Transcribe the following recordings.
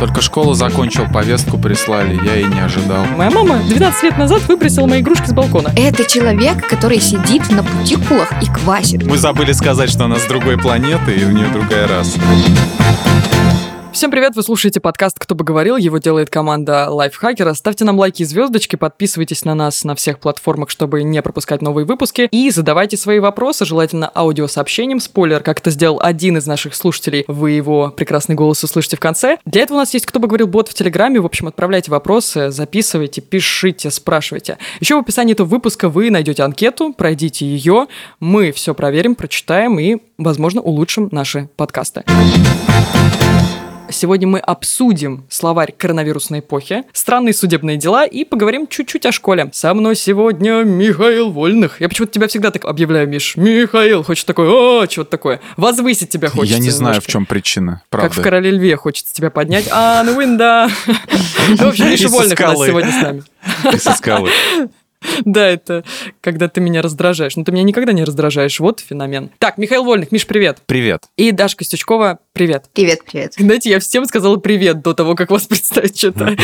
Только школу закончил, повестку прислали, я и не ожидал. Моя мама 12 лет назад выбросила мои игрушки с балкона. Это человек, который сидит на путикулах и квасит. Мы забыли сказать, что она с другой планеты, и у нее другая раса. Всем привет, вы слушаете подкаст «Кто бы говорил», его делает команда Лайфхакера. Ставьте нам лайки и звездочки, подписывайтесь на нас на всех платформах, чтобы не пропускать новые выпуски, и задавайте свои вопросы, желательно аудиосообщением. Спойлер, как это сделал один из наших слушателей, вы его прекрасный голос услышите в конце. Для этого у нас есть «Кто бы говорил» бот в Телеграме, в общем, отправляйте вопросы, записывайте, пишите, спрашивайте. Еще в описании этого выпуска вы найдете анкету, пройдите ее, мы все проверим, прочитаем и, возможно, улучшим наши подкасты. Сегодня мы обсудим словарь коронавирусной эпохи, странные судебные дела и поговорим чуть-чуть о школе. Со мной сегодня Михаил Вольных. Я почему-то тебя всегда так объявляю, Миш. Михаил, хочешь такое, о, чего-то такое. Возвысить тебя хочется Я не знаю, немножко. в чем причина, правда. Как в «Короле льве» хочется тебя поднять. А, ну винда. В общем, Миша Вольных у нас сегодня с нами. Со скалы. Да, это когда ты меня раздражаешь. Но ты меня никогда не раздражаешь. Вот феномен. Так, Михаил Вольных, Миш, привет. Привет. И Даша Костючкова, привет. Привет, привет. Знаете, я всем сказала привет до того, как вас представить что-то.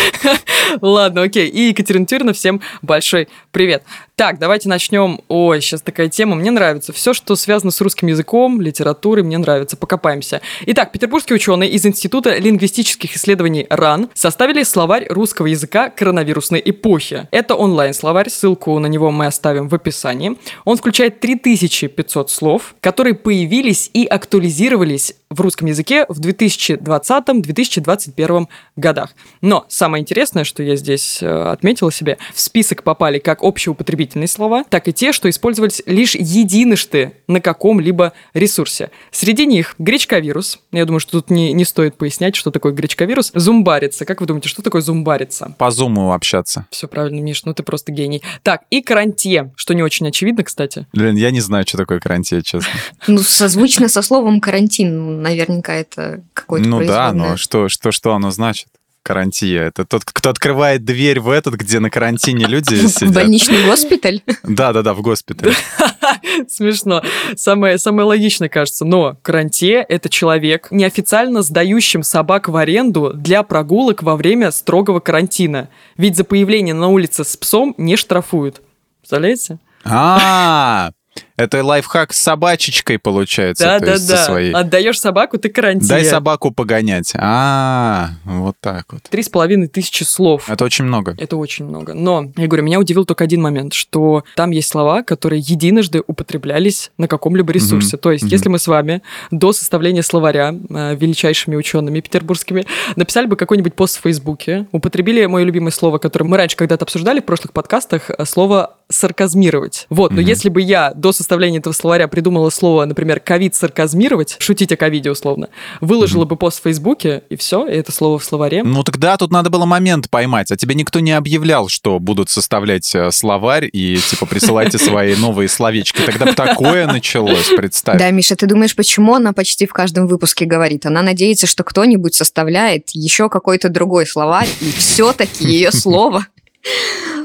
Ладно, окей. И Екатерина Тюрина, всем большой привет. Так, давайте начнем. Ой, сейчас такая тема. Мне нравится. Все, что связано с русским языком, литературой, мне нравится. Покопаемся. Итак, петербургские ученые из Института лингвистических исследований РАН составили словарь русского языка коронавирусной эпохи. Это онлайн-словарь, ссылку на него мы оставим в описании. Он включает 3500 слов, которые появились и актуализировались в русском языке в 2020-2021 годах. Но самое интересное, что я здесь э, отметила себе, в список попали как общеупотребительные слова, так и те, что использовались лишь единожды на каком-либо ресурсе. Среди них гречковирус. Я думаю, что тут не, не стоит пояснять, что такое гречковирус. Зумбарица. Как вы думаете, что такое зумбарица? По зуму общаться. Все правильно, Миш, ну ты просто гений. Так, и карантье, что не очень очевидно, кстати. Блин, я не знаю, что такое карантин, честно. Ну, созвучно со словом карантин. Наверняка это какой-то Ну да, но что, что, что оно значит? Карантия. Это тот, кто открывает дверь в этот, где на карантине люди В сидят. больничный госпиталь. Да-да-да, в госпитале. Смешно. Самое, самое логичное, кажется. Но карантье – это человек, неофициально сдающим собак в аренду для прогулок во время строгого карантина. Ведь за появление на улице с псом не штрафуют. Представляете? А, это лайфхак с собачечкой получается. есть со Да-да-да. своей. Отдаешь собаку, ты карантин. Дай собаку погонять. А, вот так вот. Три с половиной тысячи слов. Это очень много. Это очень много. Но, я говорю, меня удивил только один момент, что там есть слова, которые единожды употреблялись на каком-либо ресурсе. Мгм. То есть, Мгм. если мы с вами до составления словаря э, величайшими учеными петербургскими написали бы какой-нибудь пост в Фейсбуке, употребили мое любимое слово, которое мы раньше когда-то обсуждали в прошлых подкастах, э, слово сарказмировать. Вот, но Мгм. если бы я до составления этого словаря придумала слово, например, ковид сарказмировать, шутить о ковиде условно, выложила бы пост в Фейсбуке, и все, и это слово в словаре. Ну тогда тут надо было момент поймать, а тебе никто не объявлял, что будут составлять э, словарь и типа присылайте свои новые словечки. Тогда бы такое началось, представь. Да, Миша, ты думаешь, почему она почти в каждом выпуске говорит? Она надеется, что кто-нибудь составляет еще какой-то другой словарь, и все-таки ее слово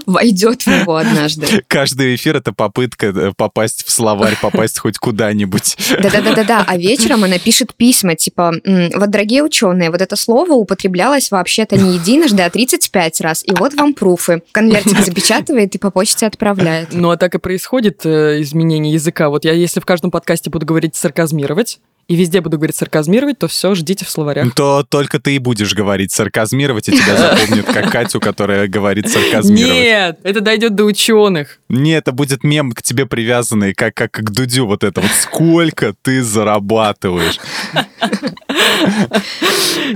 войдет в него однажды. Каждый эфир это попытка э, попасть в словарь, попасть хоть куда-нибудь. Да-да-да-да-да. А вечером она пишет письма, типа, «М, вот, дорогие ученые, вот это слово употреблялось вообще-то не единожды, а 35 раз. И вот вам пруфы. Конвертик запечатывает и по почте отправляет. Ну, а так и происходит э, изменение языка. Вот я, если в каждом подкасте буду говорить сарказмировать, и везде буду говорить сарказмировать, то все, ждите в словарях. То только ты и будешь говорить сарказмировать, и тебя запомнят как Катю, которая говорит сарказмировать. Нет, это дойдет до ученых. Не, это будет мем к тебе привязанный, как, как к Дудю вот это вот. Сколько ты зарабатываешь?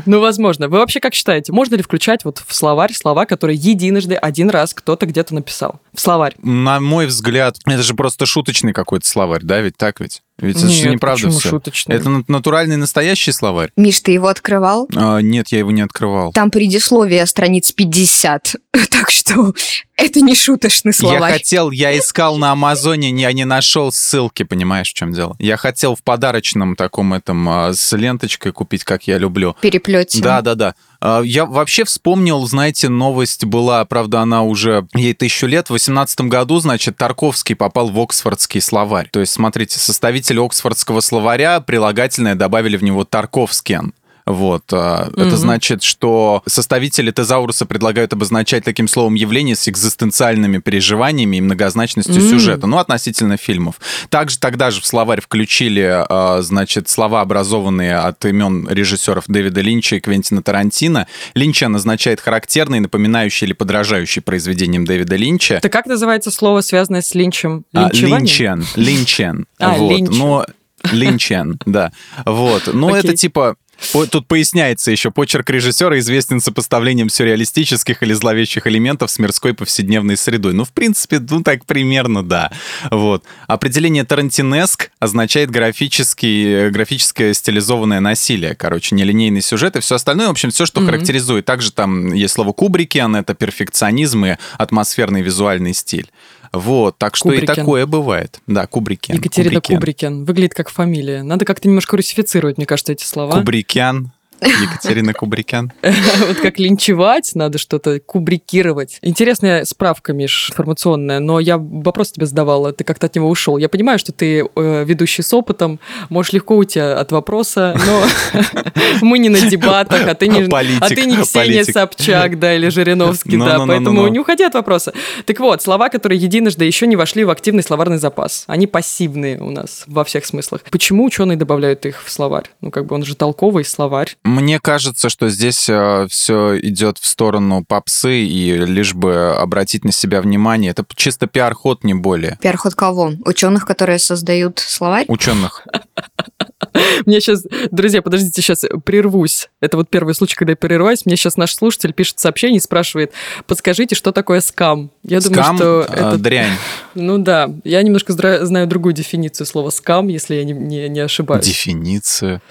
Ну, возможно. Вы вообще как считаете, можно ли включать вот в словарь слова, которые единожды, один раз кто-то где-то написал? В словарь. На мой взгляд, это же просто шуточный какой-то словарь, да, ведь так ведь? Ведь это же Нет, неправда все. шуточный? Это на- натуральный настоящий словарь? Миш, ты его открывал? А, нет, я его не открывал. Там предисловие страниц 50. Так что это не шуточный Я словарь. хотел, я искал на Амазоне, я не нашел ссылки, понимаешь, в чем дело? Я хотел в подарочном таком этом а, с ленточкой купить, как я люблю. Переплете. Да, да, да. А, Я вообще вспомнил, знаете, новость была, правда, она уже ей тысячу лет. В 18 году, значит, Тарковский попал в Оксфордский словарь. То есть, смотрите, составитель Оксфордского словаря прилагательное добавили в него Тарковскиан. Вот. а, Это значит, что составители тезауруса предлагают обозначать таким словом явление с экзистенциальными переживаниями и многозначностью М. сюжета, ну, относительно фильмов. Также тогда же в словарь включили, а, значит, слова, образованные от имен режиссеров Дэвида Линча и Квентина Тарантино. Линчан означает характерный, напоминающий или подражающий произведениям Дэвида Линча. Это как называется слово, связанное с линчем? А, Линчевание? Линчен, Линчен. А, вот. Линчен. Но Линчен, да. Вот. Ну, Окей. это типа Тут поясняется еще, почерк режиссера известен сопоставлением сюрреалистических или зловещих элементов с мирской повседневной средой. Ну, в принципе, ну так примерно, да. Вот. Определение тарантинеск означает графический, графическое стилизованное насилие. Короче, нелинейный сюжет и все остальное. В общем, все, что Мгм. характеризует. Также там есть слово кубрикиан, это перфекционизм и атмосферный визуальный стиль. Вот, так что и Кубрикян. такое бывает. Да, Кубрикян. Екатерина Кубрикян. Кубрикян. Выглядит как фамилия. Надо как-то немножко русифицировать, мне кажется, эти слова. Кубрикян. Екатерина Кубрикян. Вот как линчевать, надо что-то кубрикировать. Интересная справка, Миш, информационная, но я вопрос тебе задавала, ты как-то от него ушел. Я понимаю, что ты э, ведущий с опытом, можешь легко уйти от вопроса, но мы не на дебатах, а ты не, Политик, а ты не Ксения политик. Собчак, да, или Жириновский, да, поэтому не уходи от вопроса. Так вот, слова, которые единожды еще не вошли в активный словарный запас, они пассивные у нас во всех смыслах. Почему ученые добавляют их в словарь? Ну, как бы он же толковый словарь. Мне кажется, что здесь все идет в сторону попсы, и лишь бы обратить на себя внимание. Это чисто пиар-ход, не более. Пиар-ход кого? Ученых, которые создают словарь? Ученых. Мне сейчас, друзья, подождите, сейчас прервусь. Это вот первый случай, когда я прерываюсь. Мне сейчас наш слушатель пишет сообщение и спрашивает, подскажите, что такое скам? Я думаю, Скам, что э, это... дрянь. Ну да, я немножко знаю другую дефиницию слова скам, если я не, не, не ошибаюсь. Дефиниция.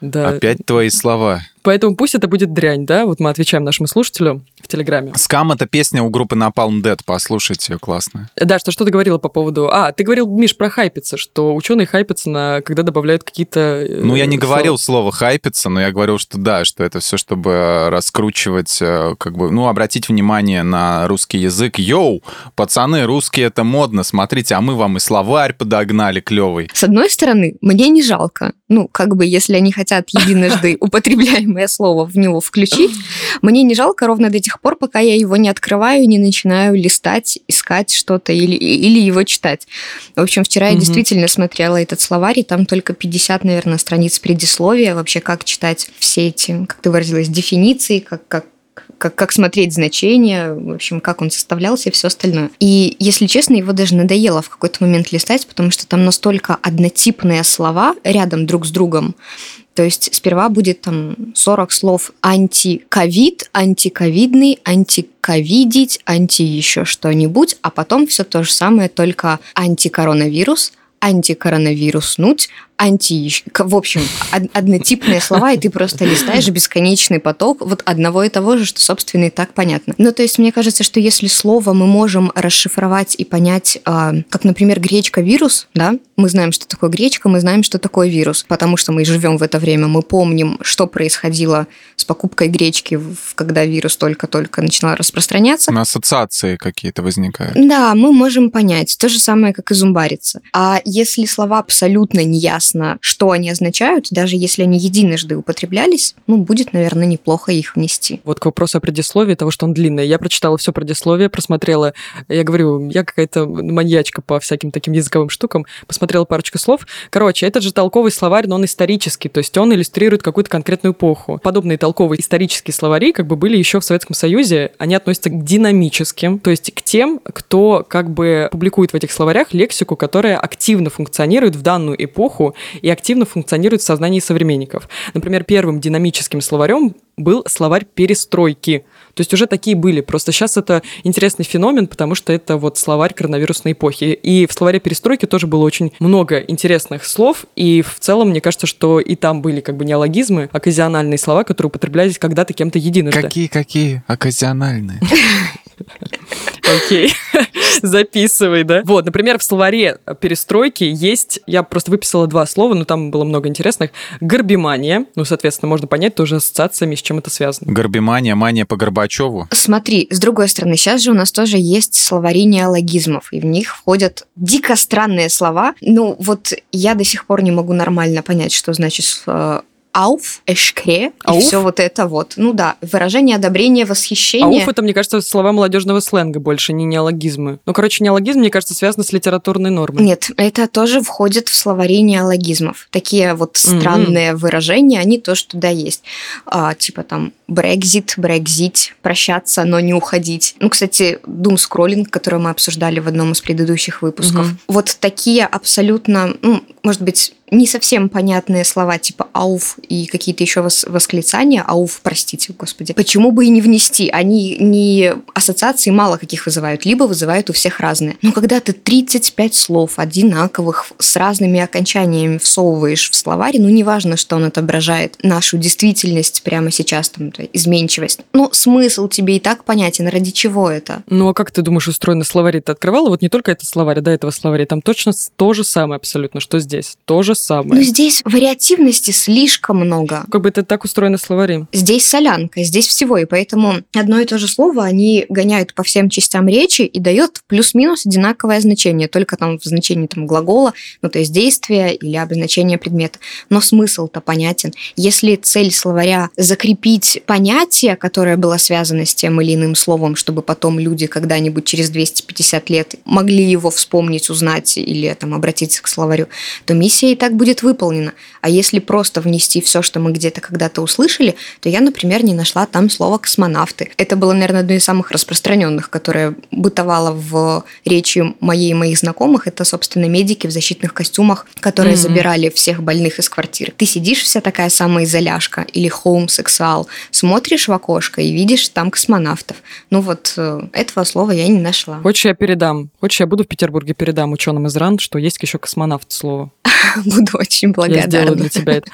Да. Опять твои слова. Поэтому пусть это будет дрянь, да? Вот мы отвечаем нашему слушателю в Телеграме. Скам — это песня у группы Napalm Dead. Послушайте ее, классно. Да, что, что ты говорила по поводу... А, ты говорил, Миш, про хайпиться, что ученые хайпятся, на... когда добавляют какие-то... э, Ну, я не слова. говорил слово хайпиться, но я говорил, что да, что это все, чтобы раскручивать, э, как бы, ну, обратить внимание на русский язык. Йоу, пацаны, русский это модно, смотрите, а мы вам и словарь подогнали клевый. С одной стороны, мне не жалко. Ну, как бы, если они хотят единожды употребляемое слово в него включить, мне не жалко ровно до тех пор, пока я его не открываю, не начинаю листать, искать что-то или, или его читать. В общем, вчера я действительно смотрела этот словарь, и там только 50, наверное, страниц предисловия, вообще как читать все эти, как ты выразилась, дефиниции, как, как как, как смотреть значения, в общем, как он составлялся и все остальное. И, если честно, его даже надоело в какой-то момент листать, потому что там настолько однотипные слова рядом друг с другом. То есть сперва будет там 40 слов антиковид, антиковидный, антиковидить, анти еще что-нибудь, а потом все то же самое, только антикоронавирус, антикоронавируснуть, анти... В общем, од- однотипные слова, и ты просто листаешь бесконечный поток вот одного и того же, что, собственно, и так понятно. Ну, то есть, мне кажется, что если слово мы можем расшифровать и понять, а, как, например, гречка-вирус, да, мы знаем, что такое гречка, мы знаем, что такое вирус, потому что мы живем в это время, мы помним, что происходило с покупкой гречки, когда вирус только-только начинал распространяться. Ассоциации какие-то возникают. Да, мы можем понять. То же самое, как и зумбариться. А если слова абсолютно неясно, что они означают, даже если они единожды употреблялись, ну, будет, наверное, неплохо их внести. Вот к вопросу о предисловии, того, что он длинный. Я прочитала все предисловие, просмотрела. Я говорю, я какая-то маньячка по всяким таким языковым штукам. Посмотрела парочку слов. Короче, этот же толковый словарь, но он исторический, то есть он иллюстрирует какую-то конкретную эпоху. Подобные толковые исторические словари как бы были еще в Советском Союзе. Они относятся к динамическим, то есть к тем, кто как бы публикует в этих словарях лексику, которая активно функционирует в данную эпоху и активно функционирует в сознании современников. Например, первым динамическим словарем был словарь перестройки. То есть уже такие были. Просто сейчас это интересный феномен, потому что это вот словарь коронавирусной эпохи. И в словаре перестройки тоже было очень много интересных слов. И в целом, мне кажется, что и там были как бы неологизмы, оказиональные слова, которые употреблялись когда-то кем-то единожды. Какие-какие? Оказиональные. Окей, записывай, да? Вот, например, в словаре перестройки есть, я просто выписала два слова, но там было много интересных. Горбимания, ну, соответственно, можно понять тоже ассоциациями, с чем это связано. Горбимания, мания по Горбачеву. Смотри, с другой стороны, сейчас же у нас тоже есть словари неологизмов, и в них входят дико странные слова. Ну, вот я до сих пор не могу нормально понять, что значит э, ауф, эшкре, Ауф? и все вот это вот. Ну да, выражение одобрения, восхищения. Ауф это, мне кажется, слова молодежного сленга больше, не неологизмы. Ну, короче, неологизм, мне кажется, связан с литературной нормой. Нет, это тоже входит в словари неологизмов. Такие вот странные выражения, они тоже туда есть. А, типа там брекзит, брекзить, прощаться, но не уходить. Ну, кстати, дум-скроллинг, который мы обсуждали в одном из предыдущих выпусков. Мгм. Вот такие абсолютно, ну, может быть, не совсем понятные слова, типа ауф и какие-то еще вос- восклицания. Ауф, простите, господи. Почему бы и не внести? Они не ассоциации мало каких вызывают, либо вызывают у всех разные. Но когда ты 35 слов одинаковых с разными окончаниями всовываешь в словарь, ну, неважно, что он отображает нашу действительность прямо сейчас, там, это изменчивость. Но смысл тебе и так понятен, ради чего это? Ну, а как ты думаешь, устроены словари? Ты открывала вот не только этот словарь, а до этого словаря. Там точно то же самое абсолютно, что здесь. То же самое. здесь вариативности слишком много. Как бы это так устроены словари. Здесь солянка, здесь всего, и поэтому одно и то же слово они гоняют по всем частям речи и дает плюс-минус одинаковое значение, только там в значении там глагола, ну то есть действия или обозначения предмета. Но смысл-то понятен. Если цель словаря закрепить понятие, которое было связано с тем или иным словом, чтобы потом люди когда-нибудь через 250 лет могли его вспомнить, узнать или там обратиться к словарю, то миссия и так будет выполнена. А если просто внести все, что мы где-то когда-то услышали, то я, например, не нашла там слово космонавты. Это было, наверное, одно из самых распространенных, которое бытовало в речи моей и моих знакомых. Это, собственно, медики в защитных костюмах, которые Мгм. забирали всех больных из квартиры. Ты сидишь вся такая самоизоляшка или хоум-сексуал, смотришь в окошко и видишь там космонавтов. Ну вот э, этого слова я не нашла. Хочешь, я передам? Хочешь, я буду в Петербурге передам ученым из РАН, что есть еще космонавт слово. Буду очень Я сделаю благодарна. для тебя это.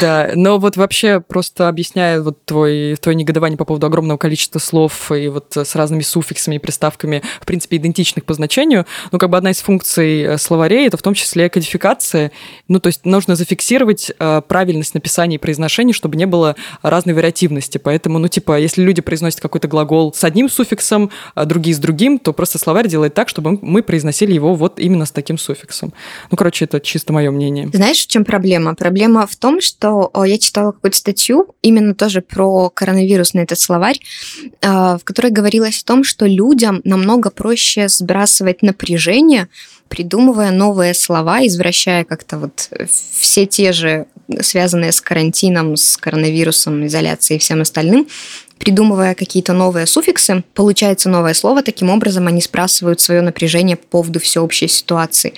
Да, но вот вообще просто объясняя вот твой, твое негодование по поводу огромного количества слов и вот с разными суффиксами и приставками, в принципе, идентичных по значению, ну, как бы одна из функций э, словарей, это в том числе кодификация, ну, то есть нужно зафиксировать э, правильность написания и произношения, чтобы не было разной вариативности, поэтому, ну, типа, если люди произносят какой-то глагол с одним суффиксом, а другие с другим, то просто словарь делает так, чтобы мы произносили его вот именно с таким суффиксом. Ну, короче, это чисто мое мнение. Знаешь, в чем проблема? Проблема в том, что о, я читала какую-то статью именно тоже про коронавирус на этот словарь, а, в которой говорилось о том, что людям намного проще сбрасывать напряжение, придумывая новые слова, извращая как-то вот все те же связанные с карантином, с коронавирусом, изоляцией и всем остальным, придумывая какие-то новые суффиксы, получается новое слово, таким образом они сбрасывают свое напряжение по поводу всеобщей ситуации.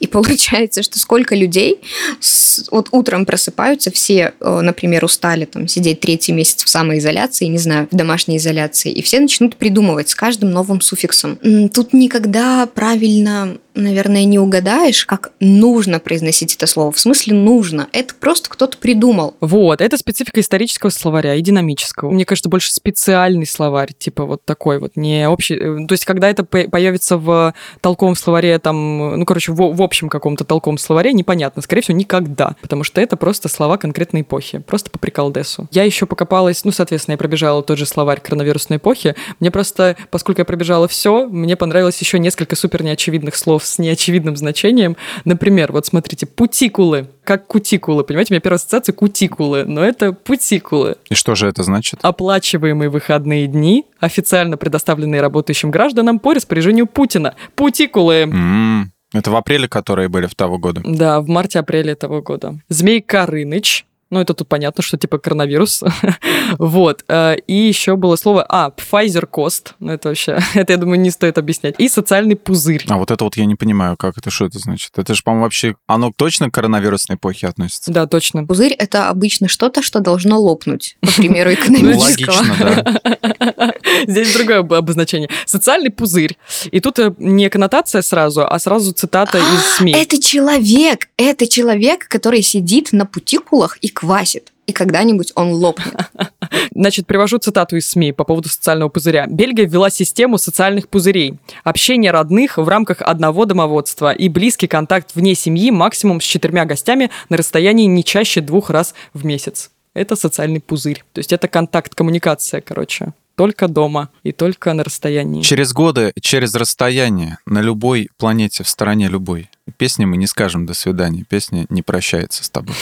И получается, что сколько людей с- вот утром просыпаются, все, э, например, устали там сидеть третий месяц в самоизоляции, не знаю, в домашней изоляции, и все начнут придумывать с каждым новым суффиксом. Тут никогда правильно наверное, не угадаешь, как нужно произносить это слово. В смысле нужно. Это просто кто-то придумал. Вот, это специфика исторического словаря и динамического. Мне кажется, больше специальный словарь, типа вот такой вот, не общий. э, То есть, когда это по- появится в толковом словаре, там, ну, короче, в, в общем каком-то толковом словаре, непонятно. Скорее всего, никогда. Потому что это просто слова конкретной эпохи. Просто по приколдесу. Я еще покопалась, ну, соответственно, я пробежала тот же словарь коронавирусной эпохи. Мне просто, поскольку я пробежала все, мне понравилось еще несколько супер неочевидных слов с неочевидным значением. Например, вот смотрите, путикулы, как кутикулы. Понимаете, у меня первая ассоциация кутикулы, но это путикулы. И что же это значит? Оплачиваемые выходные дни, официально предоставленные работающим гражданам по распоряжению Путина. Путикулы. М, Это в апреле, которые были в того года. Да, в марте-апреле этого года. Змей Корыныч. Ну, это тут понятно, что типа коронавирус. вот. э, И еще было слово... А, Pfizer Cost. Ну, это вообще... Это, я думаю, не стоит объяснять. И социальный пузырь. А вот это вот я не понимаю, как это, что это значит? Это же, по-моему, вообще... Оно точно к коронавирусной эпохе относится? Да, точно. Пузырь – это обычно что-то, что должно лопнуть, по примеру Ну, экономического. логично, да. Здесь другое об- обозначение. Социальный пузырь. И тут э, не коннотация сразу, а сразу цитата из СМИ. Это человек, это человек, который сидит на путикулах и квасит. И когда-нибудь он лопнет. Значит, привожу цитату из СМИ по поводу социального пузыря. Бельгия ввела систему социальных пузырей. Общение родных в рамках одного домоводства и близкий контакт вне семьи максимум с четырьмя гостями на расстоянии не чаще двух раз в месяц. Это социальный пузырь. То есть это контакт, коммуникация, короче. Только дома и только на расстоянии. Через годы, через расстояние, на любой планете, в стороне любой. Песни мы не скажем «до свидания», песня не прощается с тобой.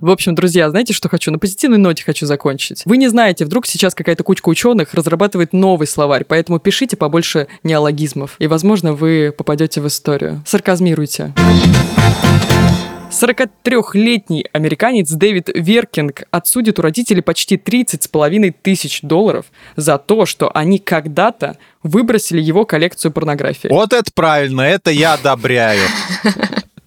В общем, друзья, знаете, что хочу? На позитивной ноте хочу закончить. Вы не знаете, вдруг сейчас какая-то кучка ученых разрабатывает новый словарь, поэтому пишите побольше неологизмов, и, возможно, вы попадете в историю. Сарказмируйте. 43-летний американец Дэвид Веркинг отсудит у родителей почти 30 с половиной тысяч долларов за то, что они когда-то выбросили его коллекцию порнографии. Вот это правильно, это я одобряю.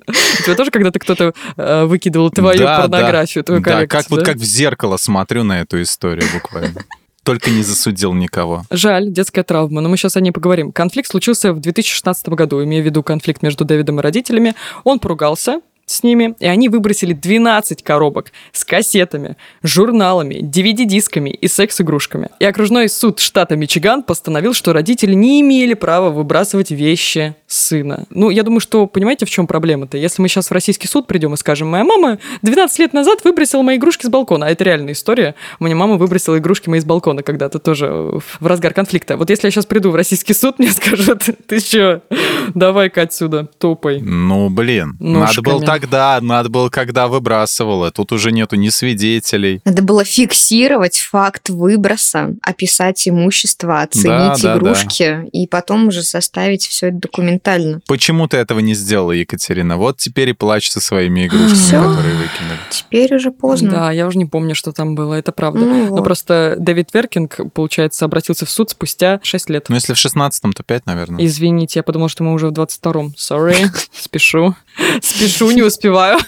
У тебя тоже когда-то кто-то э, выкидывал твою Да, порнографию, твою Да, коллекцию? как вот да? как в зеркало смотрю на эту историю буквально. Только не засудил никого. Жаль, детская травма, но мы сейчас о ней поговорим. Конфликт случился в 2016 году, имея в виду конфликт между Дэвидом и родителями. Он поругался с ними, и они выбросили 12 коробок с кассетами, журналами, DVD-дисками и секс-игрушками. И окружной суд штата Мичиган постановил, что родители не имели права выбрасывать вещи сына. Ну, я думаю, что понимаете, в чем проблема-то? Если мы сейчас в российский суд придем и скажем, моя мама 12 лет назад выбросила мои игрушки с балкона, а это реальная история. Меня мама выбросила игрушки мои с балкона когда-то тоже в разгар конфликта. Вот если я сейчас приду в российский суд, мне скажут, ты что, давай-ка отсюда, топай. Ну, блин, надо Ножками. было тогда, надо было, когда выбрасывала. Тут уже нету ни свидетелей. Надо было фиксировать факт выброса, описать имущество, оценить да, да. игрушки и потом уже составить все это документально. Почему ты этого не сделала, Екатерина? Вот теперь и плачь со своими игрушками, Всё. которые выкинули. Теперь уже поздно. Да, я уже не помню, что там было, это правда. Ну Но вот. просто Дэвид Веркинг, получается, обратился в суд спустя 6 лет. Ну, если в 16-м, то 5, наверное. Извините, я подумала, что мы уже в 22-м. Sorry, спешу. Спешу, не успеваю.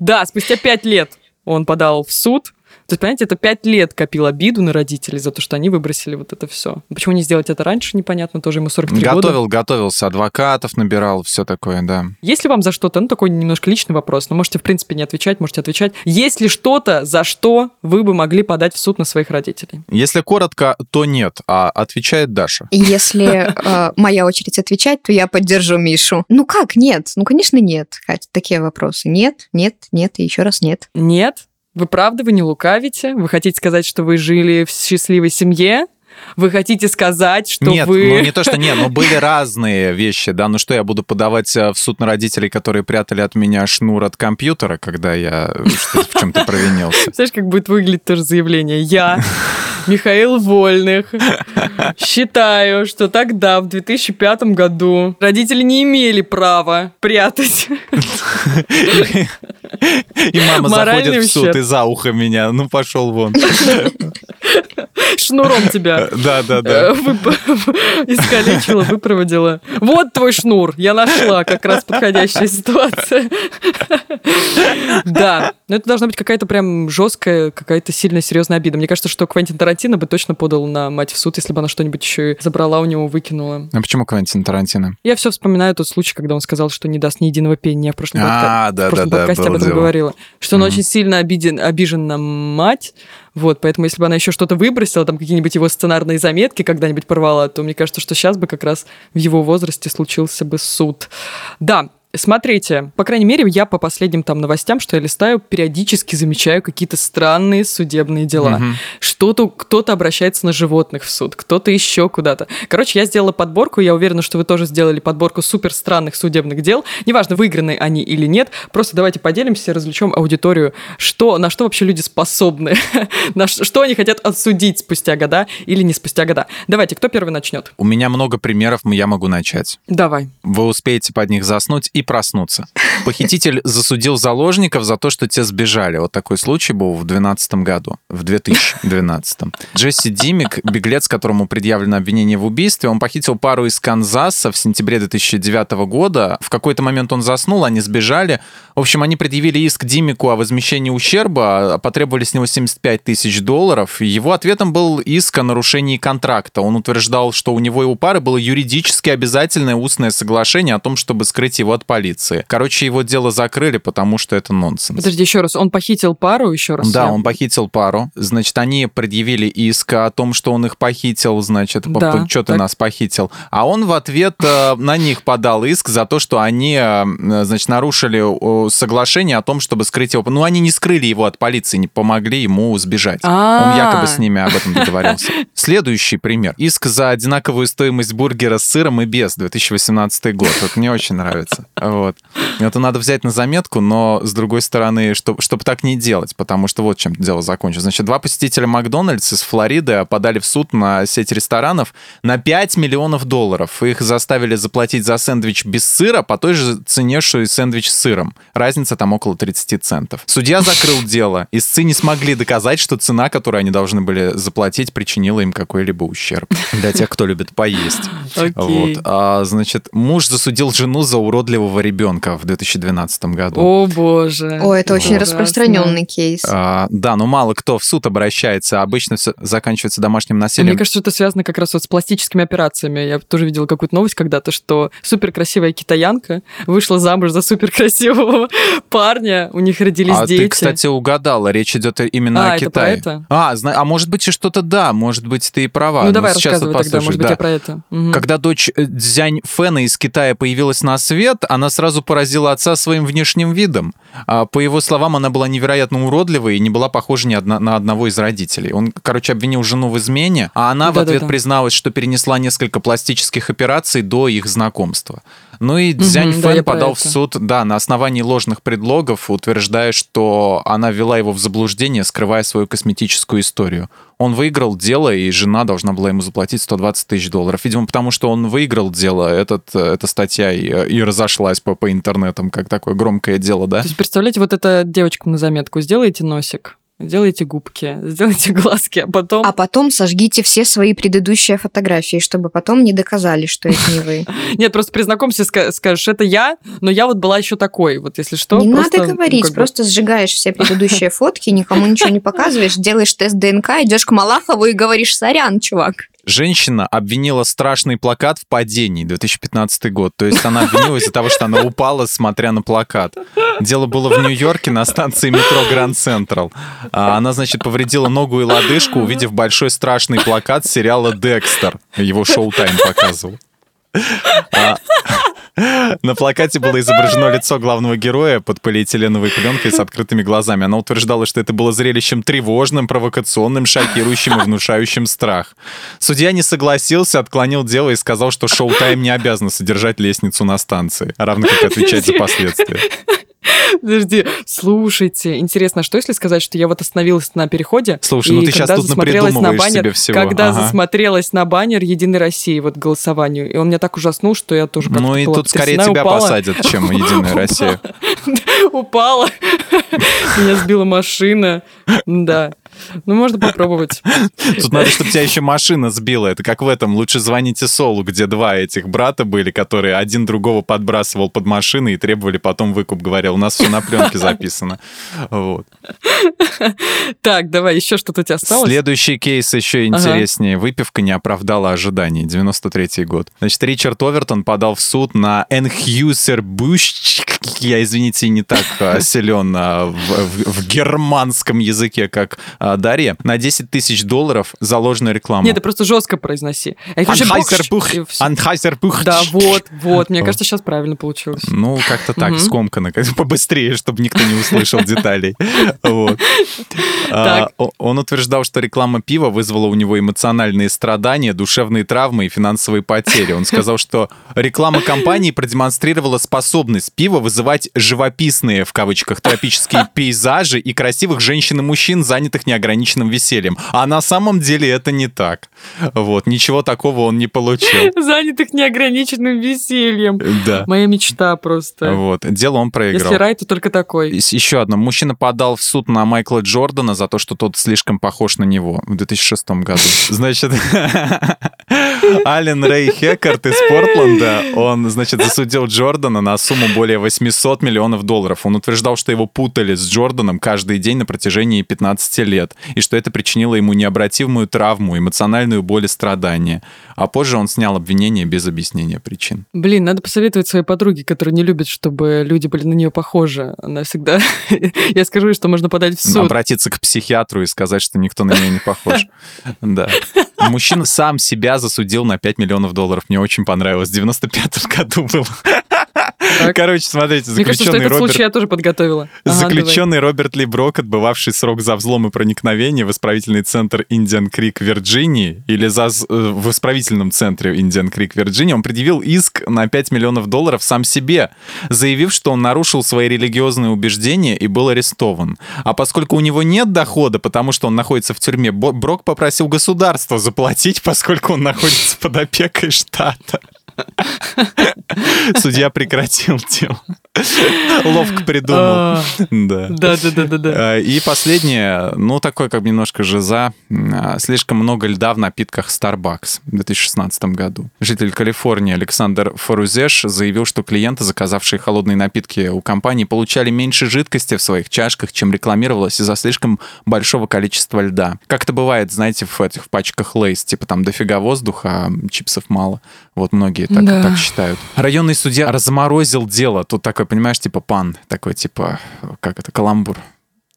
Да, спустя 5 лет он подал в суд. То есть, понимаете, это 5 лет копил обиду на родителей за то, что они выбросили вот это все. Почему не сделать это раньше, непонятно, тоже ему 43 года. Готовил, готовился, адвокатов набирал, все такое, да. Есть ли вам за что-то, ну, такой немножко личный вопрос, но можете, в принципе, не отвечать, можете отвечать. Есть ли что-то, за что вы бы могли подать в суд на своих родителей? Если коротко, то нет, а отвечает Даша. Если э, моя очередь отвечать, то я поддержу Мишу. Ну как, нет? Ну, конечно, нет. Катя, такие вопросы. Нет, нет, нет и еще раз нет. Нет? Вы правда, вы не лукавите? Вы хотите сказать, что вы жили в счастливой семье? Вы хотите сказать, что нет, вы... ну не то, что нет, но были разные вещи, да, ну что я буду подавать э, в суд на родителей, которые прятали от меня шнур от компьютера, когда я в чем-то провинился. Знаешь, как будет выглядеть тоже заявление? Я, Михаил Вольных, считаю, что тогда, в 2005 году, родители не имели права прятать. И мама Моральный заходит в суд ущерб. и за ухо меня, ну пошел вон. Шнуром тебя Да, да, э, да. вып- искалечила, выпроводила. Вот твой шнур, я нашла как раз подходящая ситуация. Да, но это должна быть какая-то прям жесткая, какая-то сильная, серьезная обида. Мне кажется, что Квентин Тарантино бы точно подал на мать в суд, если бы она что-нибудь еще и забрала у него, выкинула. А почему Квентин Тарантино? Я все вспоминаю тот случай, когда он сказал, что не даст ни единого пения. Я в прошлом, А, подка- да, в прошлом да, да, подкасте об этом дело. говорила. Что он очень сильно обиден, обижен на мать. Вот, поэтому если бы она еще что-то выбросила, там какие-нибудь его сценарные заметки когда-нибудь порвала, то мне кажется, что сейчас бы как раз в его возрасте случился бы суд. Да, Смотрите, по крайней мере, я по последним там новостям, что я листаю, периодически замечаю какие-то странные судебные дела. Мгм. Что-то кто-то обращается на животных в суд, кто-то еще куда-то. Короче, я сделала подборку, я уверена, что вы тоже сделали подборку супер странных судебных дел. Неважно, выиграны они или нет, просто давайте поделимся, развлечем аудиторию, что, на что вообще люди способны, на что они хотят отсудить спустя года или не спустя года. Давайте, кто первый начнет? У меня много примеров, я могу начать. Давай. Вы успеете под них заснуть и проснуться. Похититель засудил заложников за то, что те сбежали. Вот такой случай был в 2012 году, в 2012. Джесси Димик, беглец, которому предъявлено обвинение в убийстве, он похитил пару из Канзаса в сентябре 2009 года. В какой-то момент он заснул, они сбежали. В общем, они предъявили иск Димику о возмещении ущерба, а потребовали с него 75 тысяч долларов. Его ответом был иск о нарушении контракта. Он утверждал, что у него и у пары было юридически обязательное устное соглашение о том, чтобы скрыть его от полиции. Короче, его дело закрыли, потому что это нонсенс. Подожди, еще раз, он похитил пару, еще раз? Да, Я- он похитил пару. Значит, они предъявили иск о том, что он их похитил, значит, Да, что ты так. нас похитил. А он в ответ э, на них подал иск за то, что они, э, значит, нарушили э, соглашение о том, чтобы скрыть его. Ну, они не скрыли его от полиции, не помогли ему сбежать. А. Он якобы с ними об этом договорился. Следующий пример. Иск за одинаковую стоимость бургера с сыром и без, 2018 год. Вот мне очень нравится. Вот. Это надо взять на заметку, но с другой стороны, чтобы, чтобы так не делать, потому что вот чем дело закончилось. Значит, два посетителя Макдональдс из Флориды подали в суд на сеть ресторанов на 5 миллионов долларов. Их заставили заплатить за сэндвич без сыра по той же цене, что и сэндвич с сыром. Разница там около 30 центов. Судья закрыл дело. Истцы не смогли доказать, что цена, которую они должны были заплатить, причинила им какой-либо ущерб. Для тех, кто любит поесть. Окей. Вот. А, значит, муж засудил жену за уродливого ребенка в 2012 году. О, боже. О, это очень Вот. распространенный кейс. А, да, но мало кто в суд обращается. Обычно все заканчивается домашним Мне насилием. кажется, что это связано как раз вот с пластическими операциями. Я тоже видела какую-то новость когда-то, что суперкрасивая китаянка вышла замуж за суперкрасивого парня, у них родились а дети. ты, кстати, угадала. Речь идет именно А, о это Китае. про это? А, зна- а может быть и что-то да, может быть ты и права. ну давай сейчас рассказывай тогда, может быть, да. я про это. Мгм. Когда дочь э, Цзянь Фэна из Китая появилась на свет, она сразу поразила отца своим внешним видом. А, По его словам, она была невероятно уродливой и не была похожа ни одна- на одного из родителей. Он, короче, обвинил жену в измене, а она в Да-да-да. ответ призналась, что перенесла несколько пластических операций до их знакомства. Ну и да, Фэн про подал в суд, да, на основании ложных предлогов, утверждая, что она ввела его в заблуждение, скрывая свою косметическую историю. Он выиграл дело, и жена должна была ему заплатить 120 тысяч долларов. Видимо, потому что он выиграл дело, этот, э, эта статья и, и разошлась по, по интернетам, как такое громкое дело, да? То есть, представляете, вот это девочкам на заметку. Сделайте носик, сделайте губки, сделайте глазки, а потом... А потом сожгите все свои предыдущие фотографии, чтобы потом не доказали, что это не вы. Нет, просто при знакомстве ска- скажешь, это я, но я вот была еще такой. Вот если что, Не надо ну, говорить, просто сжигаешь все предыдущие фотки, никому ничего не показываешь, делаешь тест ДНК, идешь к Малахову и говоришь, сорян, чувак. Женщина обвинила страшный плакат в падении, 2015 год. То есть она обвинила из-за того, что она упала, смотря на плакат. Дело было в Нью-Йорке на станции метро Гранд Централ. А Она, значит, повредила ногу и лодыжку, увидев большой страшный плакат сериала «Декстер». Его шоу-тайм показывал. На плакате было изображено лицо главного героя под полиэтиленовой пленкой с открытыми глазами. Она утверждала, что это было зрелищем тревожным, провокационным, шокирующим и внушающим страх. Судья не согласился, отклонил дело и сказал, что шоу-тайм не обязан содержать лестницу на станции, равно как отвечать за последствия. Подожди, слушайте, интересно, что если сказать, что я вот остановилась на переходе? Слушай, ну ты когда тут на баннер, себе всего. Когда Ага. засмотрелась на баннер Единой России вот голосованию, и он меня так ужаснул, что я тоже как-то Ну и тут скорее тебя упала. посадят, чем Единая Россия. Упала, меня сбила машина, да. Ну, можно попробовать. Тут надо, чтобы тебя еще машина сбила. Это как в этом «Лучше звоните Солу», где два этих брата были, которые один другого подбрасывал под машины и требовали потом выкуп. Говорил, у нас все на пленке записано. Вот. Так, давай, еще что-то у тебя осталось? Следующий кейс еще интереснее. Выпивка не оправдала ожиданий. 93-й год. Значит, Ричард Овертон подал в суд на Энхьюсер Буш. Я, извините, не так а, силен а, в, в- в германском языке, как а, Дарья. На 10 тысяч долларов за ложную рекламу. Нет, ты просто жестко произноси. Анхайзербух. Да, вот, вот. Мне кажется, сейчас правильно получилось. Ну, как-то так, Мгм. скомканно, побыстрее, чтобы никто не услышал деталей. Вот. А, Он утверждал, что реклама пива вызвала у него эмоциональные страдания, душевные травмы и финансовые потери. Он сказал, что реклама компании продемонстрировала способность пива вызывать живописные, в кавычках, тропические пейзажи и красивых женщин и мужчин, занятых неограниченным весельем. А на самом деле это не так. Вот, ничего такого он не получил. Занятых неограниченным весельем. Да. Моя мечта просто. Вот, дело он проиграл. Если рай, то только такой. Еще одно. Мужчина подал в суд на Майкла Джордана за то, что тот слишком похож на него в 2006 году. Значит, Ален Рэй Хеккарт из Портленда, он, значит, засудил Джордана на сумму более 800 миллионов долларов. Долларов. Он утверждал, что его путали с Джорданом каждый день на протяжении 15 лет, и что это причинило ему необратимую травму, эмоциональную боль и страдания. А позже он снял обвинение без объяснения причин. Блин, надо посоветовать своей подруге, которая не любит, чтобы люди были на нее похожи. Она всегда... Я скажу, что можно подать в суд. Обратиться к психиатру и сказать, что никто на нее не похож. Да. Мужчина сам себя засудил на 5 миллионов долларов. Мне очень понравилось. В 95 году было. Так. Короче, смотрите, Мне кажется, что заключенный этот случай Роберт... я тоже подготовила. Ага, Заключенный Роберт Ли Брок, отбывавший срок за взлом и проникновение в исправительный центр Индиан Крик, Вирджинии, или за, э, в исправительном центре Индиан Крик, Вирджиния, он предъявил иск на 5 миллионов долларов сам себе, заявив, что он нарушил свои религиозные убеждения и был арестован. А поскольку у него нет дохода, потому что он находится в тюрьме, Брок попросил государство заплатить, поскольку он находится под опекой штата. Судья прекратил дело. Ловко придумал. А, Да. Да, да, да, да. А, И последнее, ну, такой как немножко жиза. А, Слишком много льда в напитках Starbucks в 2016 году. Житель Калифорнии Александр Фарузеш заявил, что клиенты, заказавшие холодные напитки у компании, получали меньше жидкости в своих чашках, чем рекламировалось из-за слишком большого количества льда. Как это бывает, знаете, в этих в пачках Лейс, типа там дофига воздуха, а чипсов мало. Вот многие так, Да. так считают. Районный судья разморозил дело. Тут такой, понимаешь, типа пан, такой типа, как это, каламбур.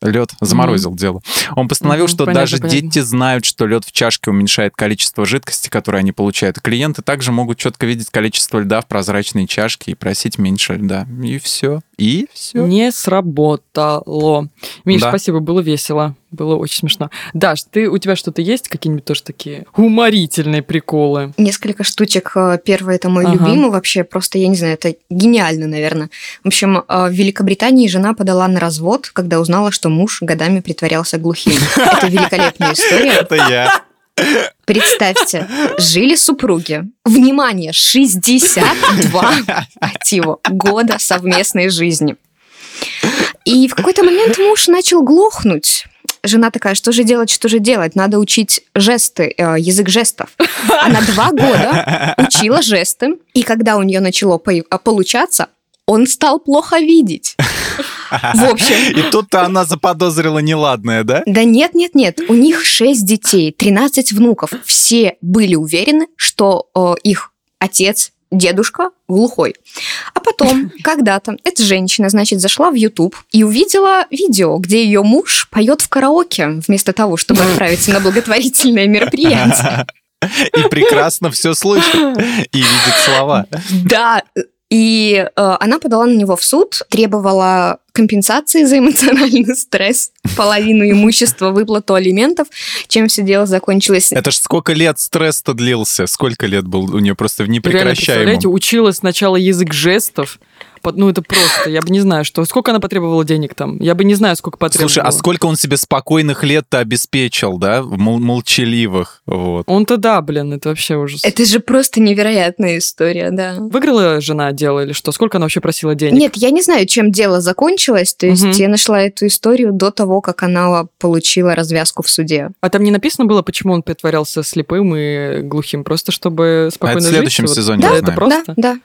Лед заморозил дело. Он постановил, Мгм, что понятно, даже понятно. дети знают, что лед в чашке уменьшает количество жидкости, которое они получают. Клиенты также могут четко видеть количество льда в прозрачной чашке и просить меньше льда. И все. И все. Не сработало. Миш, Да. спасибо, было весело. Было очень смешно. Даш, ты, у тебя что-то есть? Какие-нибудь тоже такие уморительные приколы? Несколько штучек. Э, Первый это мой Ага. любимый вообще. Просто, я не знаю, это гениально, наверное. В общем, э, в Великобритании жена подала на развод, когда узнала, что муж годами притворялся глухим. Это великолепная история. Это я. Представьте, жили супруги. Внимание, 62 мать его, года совместной жизни. И в какой-то момент муж начал глохнуть. Жена такая, что же делать, что же делать? Надо учить жесты, э, язык жестов. Она два года учила жесты, и когда у нее начало по- получаться, он стал плохо видеть. В общем, И тут-то она заподозрила неладное, да? да нет, нет, нет. У них 6 детей, 13 внуков. Все были уверены, что э, их отец, дедушка глухой. А потом, когда-то, эта женщина, значит, зашла в YouTube и увидела видео, где ее муж поет в караоке, вместо того, чтобы отправиться на благотворительное мероприятие. И прекрасно все слышит. И видит слова. Да, и э, она подала на него в суд, требовала компенсации за эмоциональный стресс, половину имущества, выплату алиментов, чем все дело закончилось. Это ж сколько лет стресс-то длился? Сколько лет был у нее просто в Реально, представляете, непрекращаемом? учила сначала язык жестов, ну это просто, я бы не знаю, что, сколько она потребовала денег там, я бы не знаю, сколько потребовала. Слушай, а сколько он себе спокойных лет-то обеспечил, да? Мол- молчаливых, вот. Он-то да, блин, это вообще ужас. Это же просто невероятная история, да. Выиграла жена дело или что? Сколько она вообще просила денег? Нет, я не знаю, чем дело закончилось. То есть Мгм. я нашла эту историю до того, как она получила развязку в суде. А там не написано было, почему он притворялся слепым и глухим, просто чтобы спокойно в жить? следующем Вот. сезоне Да, это просто? Да, да,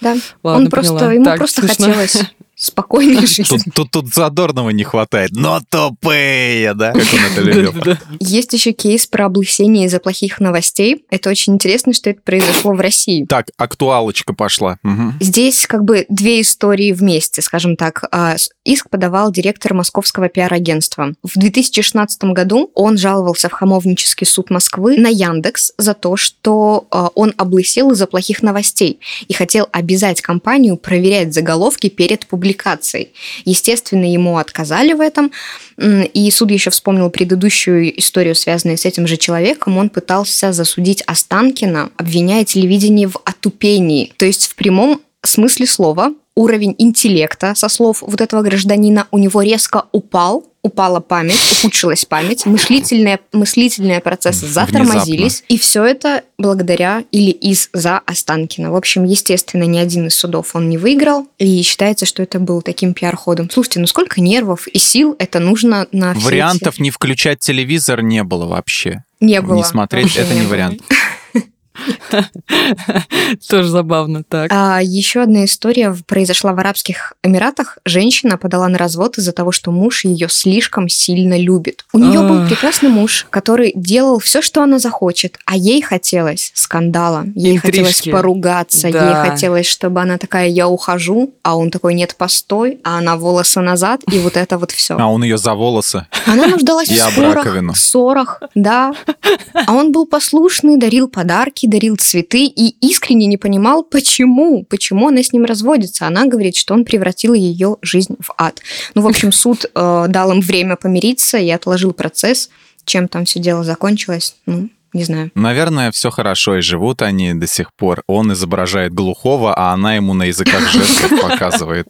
да. Ладно, Он просто, поняла. ему Так, просто смешно. хотелось спокойной жизни. Тут, тут, тут задорного не хватает. Но тупые, да? Как он это любил. Есть еще кейс про облысение из-за плохих новостей. Это очень интересно, что это произошло в России. Так, актуалочка пошла. Здесь как бы две истории вместе, скажем так. А, Иск подавал директор московского пиар-агентства. В 2016 году он жаловался в Хамовнический суд Москвы на Яндекс за то, что а, он облысел из-за плохих новостей и хотел обязать компанию проверять заголовки перед публикацией. Естественно, ему отказали в этом, и суд еще вспомнил предыдущую историю, связанную с этим же человеком. Он пытался засудить Останкина, обвиняя телевидение в отупении. То есть в прямом смысле слова уровень интеллекта, со слов вот этого гражданина, у него резко упал, упала память, ухудшилась память, мыслительные, мыслительные процессы затормозились, и все это благодаря или из-за Останкина. В общем, естественно, ни один из судов он не выиграл, и считается, что это был таким пиар-ходом. Слушайте, ну сколько нервов и сил это нужно на все Вариантов эти- не включать телевизор не было вообще. не было. Не смотреть, Вообще это не было. вариант. Тоже забавно, так. А, еще одна история произошла в Арабских Эмиратах. Женщина подала на развод из-за того, что муж ее слишком сильно любит. У нее был прекрасный муж, который делал все, что она захочет, а ей хотелось скандала, ей хотелось поругаться, Да. ей хотелось, чтобы она такая, я ухожу, а он такой, нет, постой, а она волосы назад, и вот это вот все. А он ее за волосы. Она нуждалась в спорах, ссорах, да. А он был послушный, дарил подарки, дарил цветы и искренне не понимал, почему, почему она с ним разводится. Она говорит, что он превратил ее жизнь в ад. Ну, в общем, суд э, дал им время помириться и отложил процесс. Чем там все дело закончилось, ну, не знаю. Наверное, все хорошо, и живут они до сих пор. Он изображает глухого, а она ему на языках жестов показывает.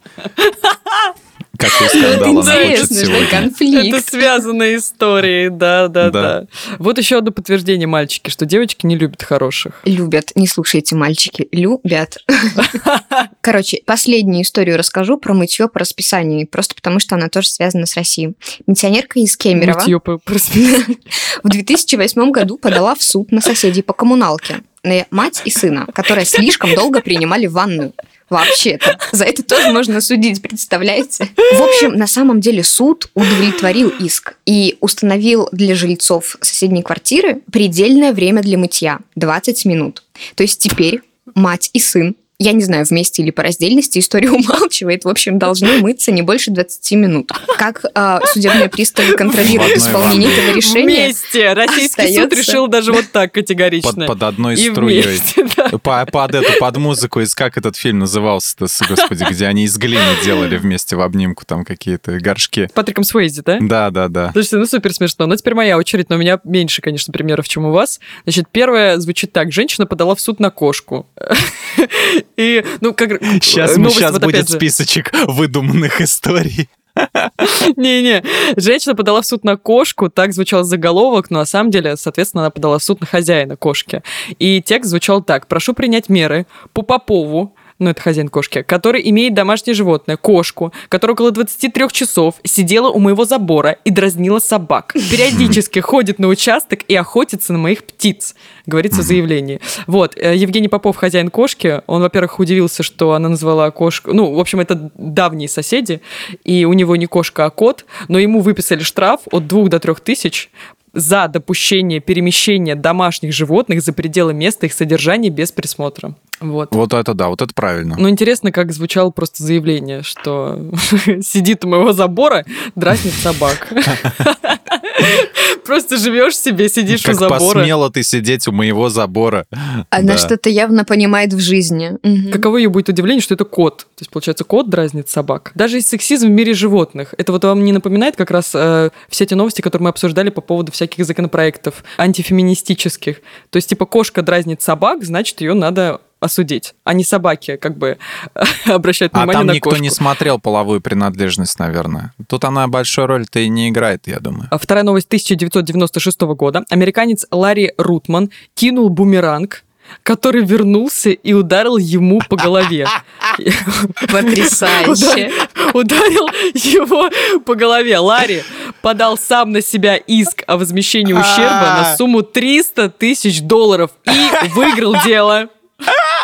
Какой скандал она хочет сегодня. Это конфликт. связанные истории, да, да, Да. да. Вот еще одно подтверждение, мальчики, что девочки не любят хороших. Любят, не слушайте, мальчики, любят. Короче, последнюю историю расскажу про мытье по расписанию, просто потому что она тоже связана с Россией. Пенсионерка из расписанию. в 2008 году подала в суд на соседей по коммуналке, на мать и сына, которые слишком долго принимали ванную. Вообще-то. За это тоже можно судить, представляете? В общем, на самом деле суд удовлетворил иск и установил для жильцов соседней квартиры предельное время для мытья – 20 минут. То есть теперь мать и сын я не знаю, вместе или по раздельности, история умалчивает, в общем, должны мыться не больше 20 минут. Как а, судебные приставы контролируют исполнение ванной. этого решения? Вместе. Российский суд остаётся. решил даже вот так категорично. Под, под одной И струей. вместе, да. По- под эту, под музыку, из как этот фильм назывался-то, господи, где они из глины делали вместе в обнимку там какие-то горшки. С Патриком Суэйзи, да? Да, да, да. Слушайте, ну супер смешно. Но теперь моя очередь, но у меня меньше, конечно, примеров, чем у вас. Значит, первое звучит так. Женщина подала в суд на кошку. И, ну, как... Сейчас, новость сейчас вот будет списочек выдуманных историй. Не-не, женщина подала в суд на кошку, так звучал заголовок, но на самом деле, соответственно, она подала в суд на хозяина кошки. И текст звучал так. «Прошу принять меры по Попову, ну, это хозяин кошки, который имеет домашнее животное, кошку, которая около 23 часов сидела у моего забора и дразнила собак. Периодически ходит на участок и охотится на моих птиц, говорится в заявлении. Вот, э, Евгений Попов, хозяин кошки, он, во-первых, удивился, что она назвала кошку... Ну, в общем, это давние соседи, и у него не кошка, а кот, но ему выписали штраф от 2 до 3 тысяч за допущение перемещения домашних животных за пределы места их содержания без присмотра. Вот. Вот это да, вот это правильно. Ну, интересно, как звучало просто заявление, что сидит у моего забора, дразнит собак. Просто живешь себе, сидишь у как забора. посмела ты сидеть у моего забора. Она Да. что-то явно понимает в жизни. Мгм. Каково ее будет удивление, что это кот. То есть, получается, кот дразнит собак. Даже и сексизм в мире животных. Это вот вам не напоминает как раз э, все эти новости, которые мы обсуждали по поводу всяких законопроектов антифеминистических. То есть, типа, кошка дразнит собак, значит, ее надо осудить, а не собаки как бы обращают А внимание там на никто кошку. не смотрел половую принадлежность, наверное. Тут она большой роль-то и не играет, я думаю. А Вторая новость 1996 года. Американец Ларри Рутман кинул бумеранг, который вернулся и ударил ему по голове. Потрясающе. Ударил его по голове. Ларри подал сам на себя иск о возмещении ущерба на сумму 300 тысяч долларов и выиграл дело.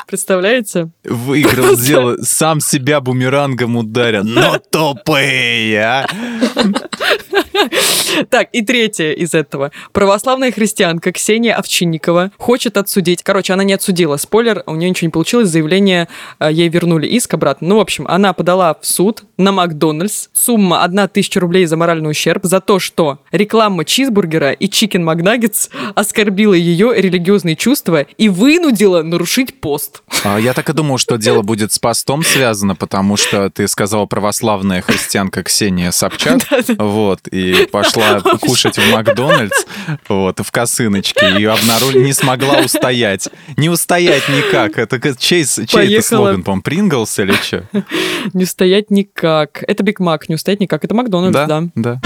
Представляете? Выиграл дело, сам себя бумерангом ударя. Но тупые, а! Так, и третье из этого. Православная христианка Ксения Овчинникова хочет отсудить. Короче, она не отсудила. Спойлер, у нее ничего не получилось. Заявление э, ей вернули иск обратно. Ну, в общем, она подала в суд на Макдональдс. Сумма 1000 рублей за моральный ущерб за то, что реклама чизбургера и чикен Макнаггетс оскорбила ее религиозные чувства и вынудила нарушить пост. А, Я так и думал, что дело будет с постом связано, потому что ты сказала православная христианка Ксения Собчак, вот, и пошла кушать в Макдональдс, вот, в косыночке, и обнаружили, не смогла устоять. Не устоять никак. Это чей, чей это слоган, по-моему, Принглс или что? Не устоять никак. Это Биг Мак, не устоять никак. Это Макдональдс, да. Да, да.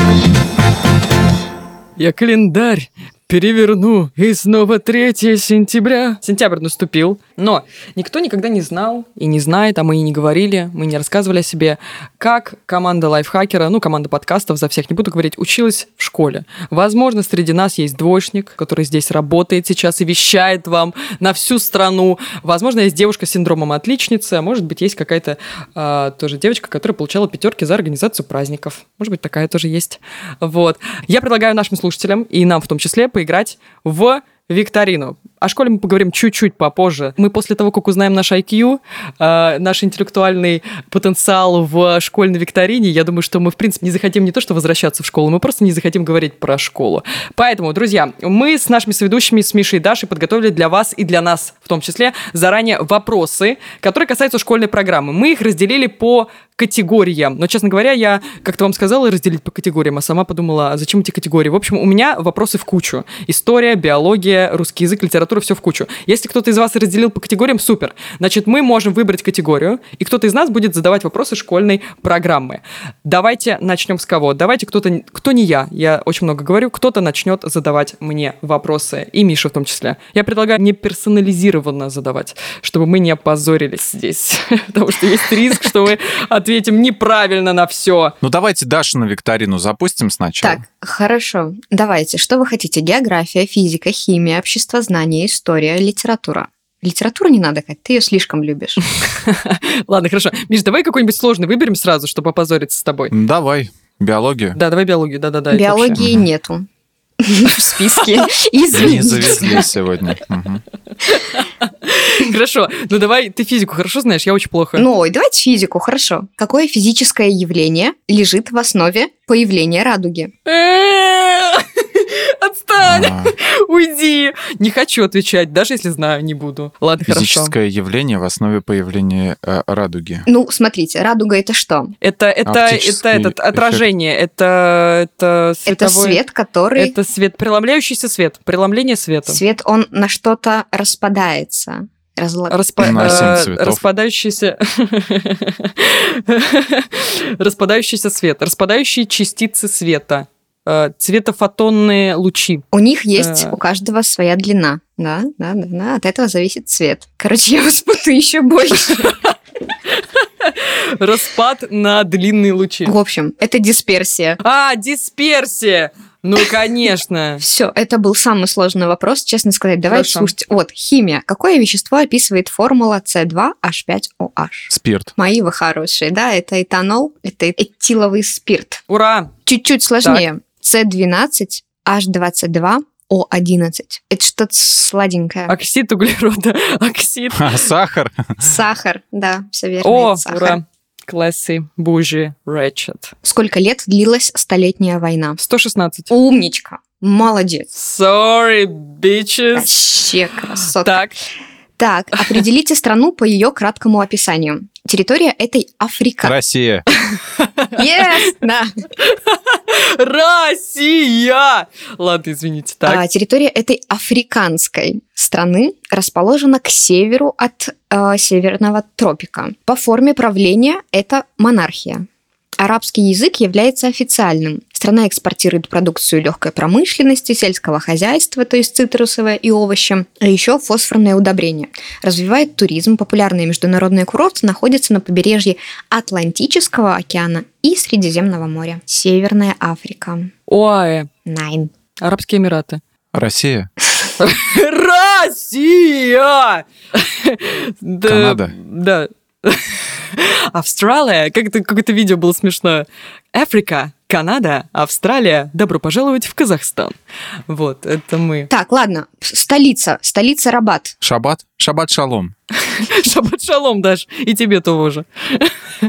Я календарь переверну, и снова 3 сентября. Сентябрь наступил. Но никто никогда не знал и не знает, а мы и не говорили, мы не рассказывали о себе, как команда лайфхакера, ну, команда подкастов, за всех не буду говорить, училась в школе. Возможно, среди нас есть двоечник, который здесь работает сейчас и вещает вам на всю страну. Возможно, есть девушка с синдромом отличницы, а может быть, есть какая-то э, тоже девочка, которая получала пятерки за организацию праздников. Может быть, такая тоже есть. Вот. Я предлагаю нашим слушателям и нам в том числе поиграть в викторину. О школе мы поговорим чуть-чуть попозже. Мы после того, как узнаем наш IQ, э, наш интеллектуальный потенциал в школьной викторине, я думаю, что мы, в принципе, не захотим не то, что возвращаться в школу, мы просто не захотим говорить про школу. Поэтому, друзья, мы с нашими соведущими, с Мишей и Дашей, подготовили для вас и для нас, в том числе, заранее вопросы, которые касаются школьной программы. Мы их разделили по категориям. Но, честно говоря, я как-то вам сказала разделить по категориям, а сама подумала, а зачем эти категории? В общем, у меня вопросы в кучу. История, биология, русский язык, литература, все в кучу. Если кто-то из вас разделил по категориям, супер. Значит, мы можем выбрать категорию, и кто-то из нас будет задавать вопросы школьной программы. Давайте начнем с кого? Давайте кто-то, кто не я, я очень много говорю, кто-то начнет задавать мне вопросы, и Миша в том числе. Я предлагаю не персонализированно задавать, чтобы мы не опозорились здесь, потому что есть риск, что мы ответим неправильно на все. Ну давайте Дашу на викторину запустим сначала. Так, хорошо. Давайте. Что вы хотите? География, физика, химия, история, литература. Литературу не надо, как ты ее слишком любишь. Ладно, хорошо. Миш, давай какой-нибудь сложный выберем сразу, чтобы опозориться с тобой. Давай. Биологию? Да, давай биологию, да-да-да. Биологии нету в списке. Извините. Не завезли сегодня. Хорошо. Ну давай, ты физику хорошо знаешь? Я очень плохо. Ну, ой, давайте физику, хорошо. Какое физическое явление лежит в основе появления радуги? Отстань! А. Уйди! Не хочу отвечать, даже если знаю, не буду. Ладно, хорошо. Физическое явление в основе появления э, радуги. Ну, смотрите, радуга это что? Это это это этот отражение, это это Это свет, который. Это свет, преломляющийся свет, преломление света. Свет он на что-то распадается. Разла... Распа... Э, распадающийся... распадающийся свет, распадающие частицы света. Э, цветофотонные лучи. У них есть э... у каждого своя длина. Да, да, да, да. От этого зависит цвет. Короче, я вас путаю еще больше. Распад на длинные лучи. В общем, это дисперсия. А, дисперсия! Ну, конечно. Все, это был самый сложный вопрос, честно сказать. Давайте слушать. Вот, химия. Какое вещество описывает формула С2H5OH? Спирт. Мои вы хорошие, да? Это этанол, это этиловый спирт. Ура! Чуть-чуть сложнее. С12, H22, о11. Это что-то сладенькое. Оксид углерода. Оксид. А, сахар. Сахар, да, все верно. О, ура. Классы, бужи, Рэчет. Сколько лет длилась Столетняя война? 116. Умничка. Молодец. Sorry, bitches. Вообще красотка. Так. Так, определите страну по ее краткому описанию. Территория этой Африка. Россия. Yes, да. Россия! Ладно, извините, так. А, территория этой африканской страны расположена к северу от э, северного тропика. По форме правления это монархия. Арабский язык является официальным. Страна экспортирует продукцию легкой промышленности, сельского хозяйства, то есть цитрусовое и овощи, а еще фосфорное удобрение. Развивает туризм, популярные международные курорты находятся на побережье Атлантического океана и Средиземного моря. Северная Африка. ОАЭ. Найн. Арабские Эмираты. Россия. Россия! Канада. Да. Австралия, как это какое-то видео было смешное. Африка, Канада, Австралия, добро пожаловать в Казахстан. Вот, это мы. Так, ладно, столица, столица Рабат. Шабат? Шабат шалом. Шабат шалом, Даш, и тебе тоже.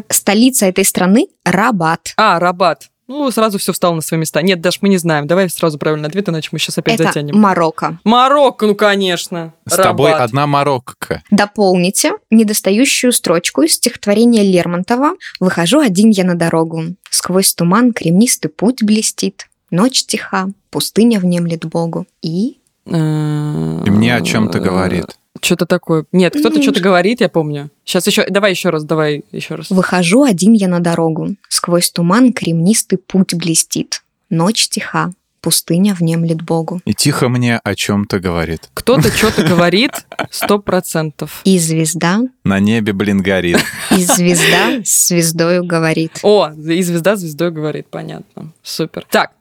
Столица этой страны Рабат. А, Рабат. Ну, сразу все встало на свои места. Нет, Даш, мы не знаем. Давай сразу правильный ответ, иначе мы сейчас опять Это затянем. Марокко. Марокко, ну, конечно. С тобой одна Марокко. Дополните недостающую строчку из стихотворения Лермонтова «Выхожу один я на дорогу. Сквозь туман кремнистый путь блестит. Ночь тиха, пустыня внемлет Богу». И... И мне о чем-то говорит. Что-то такое. Нет, кто-то что-то говорит, я помню. Сейчас еще, давай еще раз, давай еще раз. Выхожу один я на дорогу. Сквозь туман кремнистый путь блестит. Ночь тиха, пустыня внемлет Богу. И тихо мне о чем-то говорит. Кто-то что-то говорит, сто процентов. И звезда, На небе, блин, горит. и звезда с звездою говорит. О, и звезда звездой говорит, понятно. Супер. Так,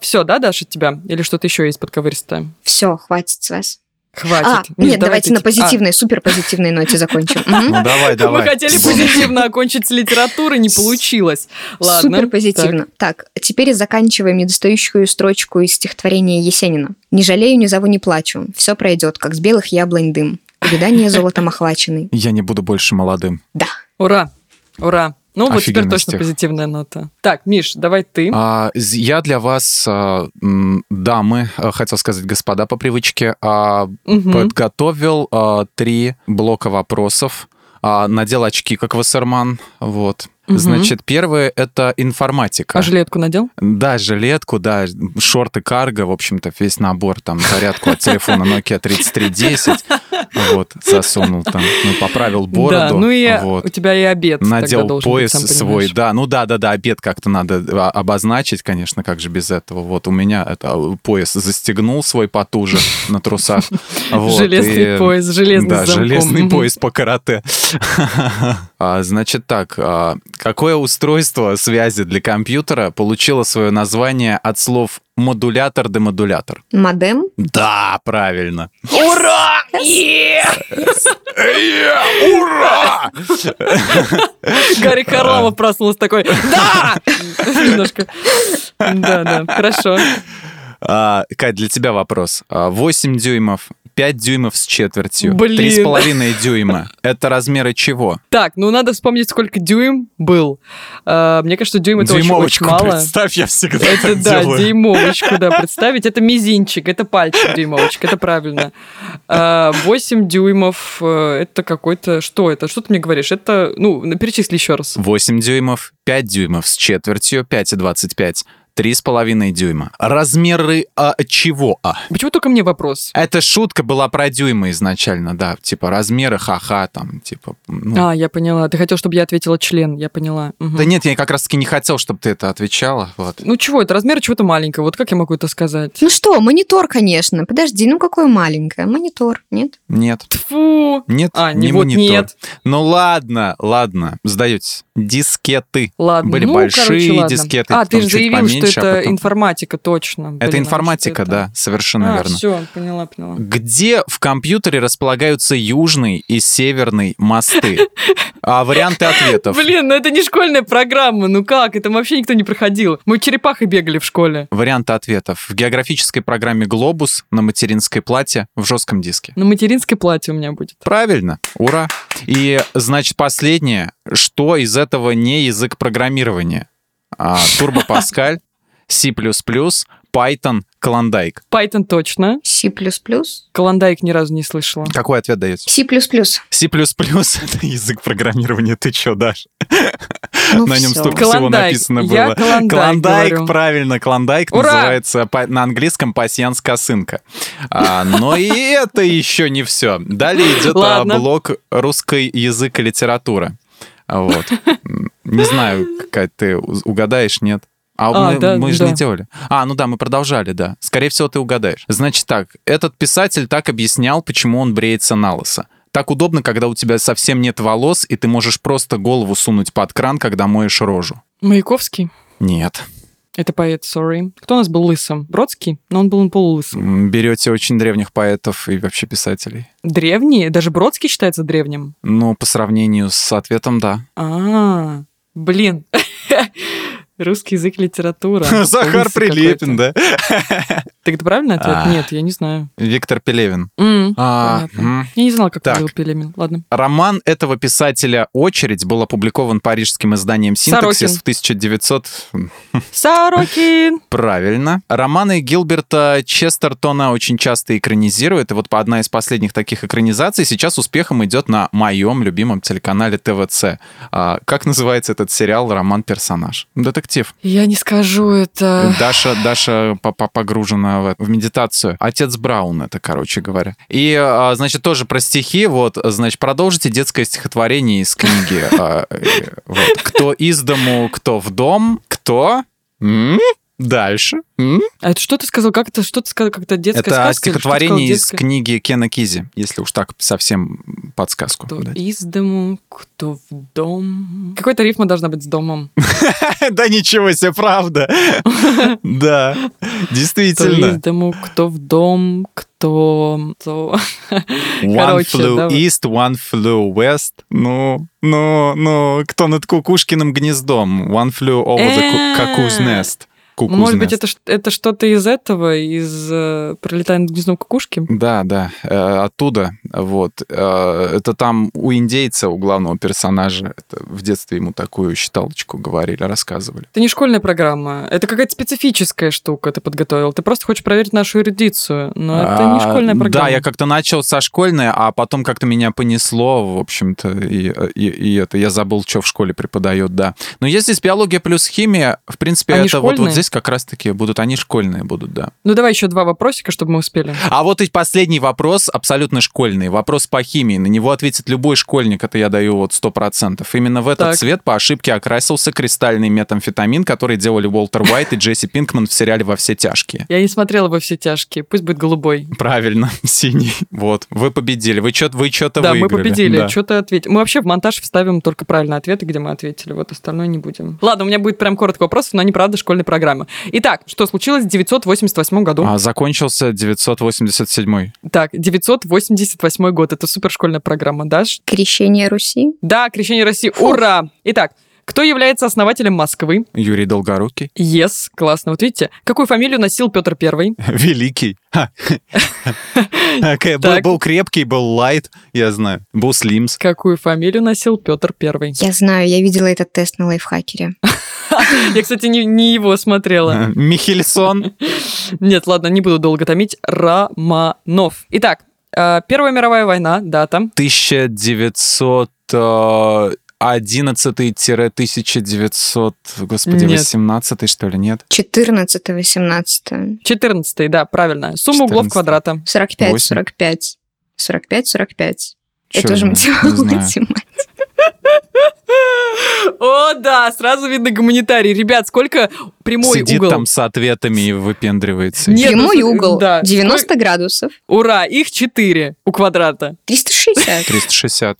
все, да, Даша, от тебя? Или что-то еще есть подковыристое? Все, хватит с вас. Хватит. А, Миш, нет, давай давайте ты на типа- позитивной, супер позитивной ноте закончим. Ну давай, А, давай. Мы хотели позитивно окончить с литературы, не получилось. Ладно. Супер позитивно. Так. теперь заканчиваем недостающую строчку из стихотворения Есенина. «Не жалею, не зову, не плачу. Все пройдет, как с белых яблонь дым. Увидание золотом охваченный». Я не буду больше молодым. Да. Ура, ура. Ну вот теперь точно позитивная нота. Так, Миш, давай ты. А, я для вас, а, дамы, а, хотел сказать господа по привычке, а, Мгм. подготовил а, три блока вопросов. А, надел очки, как Вассерман. Вот. Мгм. Значит, первое — это информатика. А жилетку надел? Да, жилетку, да, шорты карго, в общем-то, весь набор, там, зарядку от телефона Nokia 3310, вот, засунул там, ну, поправил бороду, да, ну и вот. у тебя и обед Надел пояс быть, свой, да, ну да, да, да, обед как-то надо а, обозначить, конечно, как же без этого. Вот у меня это а, пояс застегнул свой потуже на трусах. вот, Железный и- пояс, железный Да, железный пояс по карате. А, Значит так, а, какое устройство связи для компьютера получило свое название от слов модулятор-демодулятор? Модем. Да, правильно. Ура! Ура! Гарри Харламов проснулся такой, да! Немножко. Да, да, хорошо. А, Кать, для тебя вопрос. А, 8 дюймов, 5 дюймов с четвертью, Блин. 3,5 дюйма. Это размеры чего? Так, ну надо вспомнить, сколько дюйм был. А, Мне кажется, дюйм это очень, очень Дюймовочку мало. представь, я всегда Это так да, делаю. дюймовочку, да, представить. Это мизинчик, это пальчик дюймовочка, это правильно. А, 8 дюймов, э, это какой-то... Что это? Что ты мне говоришь? Это, ну, перечисли еще раз. 8 дюймов, 5 дюймов с четвертью, 5,25, 3,5 дюйма. Размеры а, чего? А? Почему только мне вопрос? Это шутка была про дюймы изначально, да, типа размеры, ха-ха, там, типа... ну. А, я поняла. Ты хотел, чтобы я ответила член, я поняла. Мгм. Да нет, я как раз-таки не хотел, чтобы ты это отвечала, вот. Ну чего, это размер чего-то маленького. Вот как я могу это сказать? Ну что, монитор, конечно. Подожди, ну какое маленькое? Монитор, нет? Нет. Фу. Нет, А, не не вот монитор. нет. Ну ладно, ладно, сдаетесь. Дискеты. Ладно. Были ну, большие короче, ладно. дискеты, А, ты же заявил, поменьше, а это потом- информатика, точно. Это Блин, а информатика, что да, это? совершенно А, верно. все, поняла, поняла. Где в компьютере располагаются южный и северный мосты? А варианты ответов. Блин, ну это не школьная программа, ну как? Это вообще никто не проходил. Мы черепахой бегали в школе. Варианты ответов. В географической программе «Глобус» на материнской плате в жестком диске. На материнское платье у меня будет. Правильно, ура. И, значит, последнее. Что из этого не язык программирования? А, Turbo Pascal, C++, Python, Klondike. Python точно. C++. Клондайк ни разу не слышала. Какой ответ даете? C++. C++ — это язык программирования. Ты чё, Даш? Ну На нем всё. столько всего Клондайк. написано Я было. клондайк Клондайк, говорю. правильно, клондайк Ура! называется на английском пасьянс косынка. А, но и это еще не все. Далее идет а, блок русский язык и литература. Вот. Не знаю, какая ты угадаешь, нет? А, А, мы, да, мы же да. не делали. А, ну да, мы продолжали, да. Скорее всего, ты угадаешь. Значит так, этот писатель так объяснял, почему он бреется на лысо. Так удобно, когда у тебя совсем нет волос, и ты можешь просто голову сунуть под кран, когда моешь рожу. Маяковский. Нет. Это поэт, sorry. Кто у нас был лысым? Бродский? Но он был полулысым. Берете очень древних поэтов и вообще писателей. Древний? Даже Бродский считается древним? Ну, по сравнению с ответом, да. А, блин. Русский язык, литература. Захар Прилепин, да? Так это правильный ответ? А. Нет, я не знаю. Виктор Пелевин. А. Я не знала, как Так. был Пелемин. Ладно. Роман этого писателя «Очередь» был опубликован парижским изданием «Синтаксис» в 1900... Сорокин! Правильно. Романы Гилберта Честертона очень часто экранизируют, и вот по одна из последних таких экранизаций сейчас успехом идет на моем любимом телеканале ТВЦ. А, как называется этот сериал «Роман-персонаж»? Детектив. Я не скажу это. Даша, Даша по- по- погружена в, в медитацию. Отец Браун это, короче говоря. И, а, значит, тоже про стихи. Вот, значит, продолжите детское стихотворение из книги. А, э. Кто из дому, кто в дом, кто... Дальше. М? А это что ты сказал? Как это, что ты сказал? Как-то детская Это сказка? или что ты сказал? стихотворение из Детская? книги Кена Кизи, если уж так совсем подсказку Кто дать. из дому, кто в дом. Какой-то рифма должна быть с домом. Да ничего себе, правда. Да, Кто из действительно. дому, кто в дом, кто... One flew east, one flew west. Ну, ну, ну, кто над кукушкиным гнездом? One flew over the cu- cuckoo's nest. Cuckoo's Может быть, это, это что-то из этого, из э, «Пролетая над гнездом кукушки»? Да, да, э, оттуда, вот. Э, Это там у индейца, у главного персонажа, это в детстве ему такую считалочку говорили, рассказывали. Это не школьная программа, это какая-то специфическая штука ты подготовил. Ты просто хочешь проверить нашу эрудицию, но это не А, школьная программа. Да, я как-то начал со школьной, а потом как-то меня понесло, в общем-то, и, и- и это, я забыл, что в школе преподает, да. Но есть здесь биология плюс химия, в принципе, Они это вот, вот школьные? Здесь как раз-таки будут, они школьные будут, да. Ну давай еще два вопросика, чтобы мы успели. А вот и последний вопрос, абсолютно школьный, вопрос по химии. На него ответит любой школьник, это я даю вот 100%. Именно в этот Так. цвет по ошибке окрасился кристальный метамфетамин, который делали Уолтер Уайт и Джесси Пинкман в сериале «Во все тяжкие». Я не смотрела во все тяжкие, пусть будет голубой. Правильно, синий. Вот, вы победили. Вы что-то вы чё-то да, выиграли. мы победили. Да. Что-то ответили. Мы вообще в монтаж вставим только правильные ответы, где мы ответили. Вот остальное не будем. Ладно, у меня будет прям коротко вопросов, но они, правда, школьной программы. Итак, что случилось в 988 году? А, закончился 987 Так, 988 год. Это супершкольная программа, да? Крещение Руси. Да, Крещение России. Ура! Итак, кто является основателем Москвы? Юрий Долгорукий. Yes, классно. Вот видите, какую фамилию носил Петр Первый? Великий. Так. был крепкий, был лайт, я знаю. Был слимс. Какую фамилию носил Петр Первый? Я знаю, я видела этот тест на лайфхакере. Я, кстати, не, не его смотрела. Михельсон. Нет, ладно, не буду долго томить. Романов. Итак, э, Первая мировая война, дата. 1911-1900, господи, Нет. 18 что ли, нет? 14-18. 14 да, правильно. Сумма углов 14. квадрата. 45, Восемь. 45. 45, 45. Чё Это уже математика. О, да, сразу видно гуманитарий. Ребят, сколько прямой Сидит угол? там с ответами и выпендривается. Нет, Прямой ну, угол. да. 90 градусов. Ура, их 4 у квадрата. 360. 360.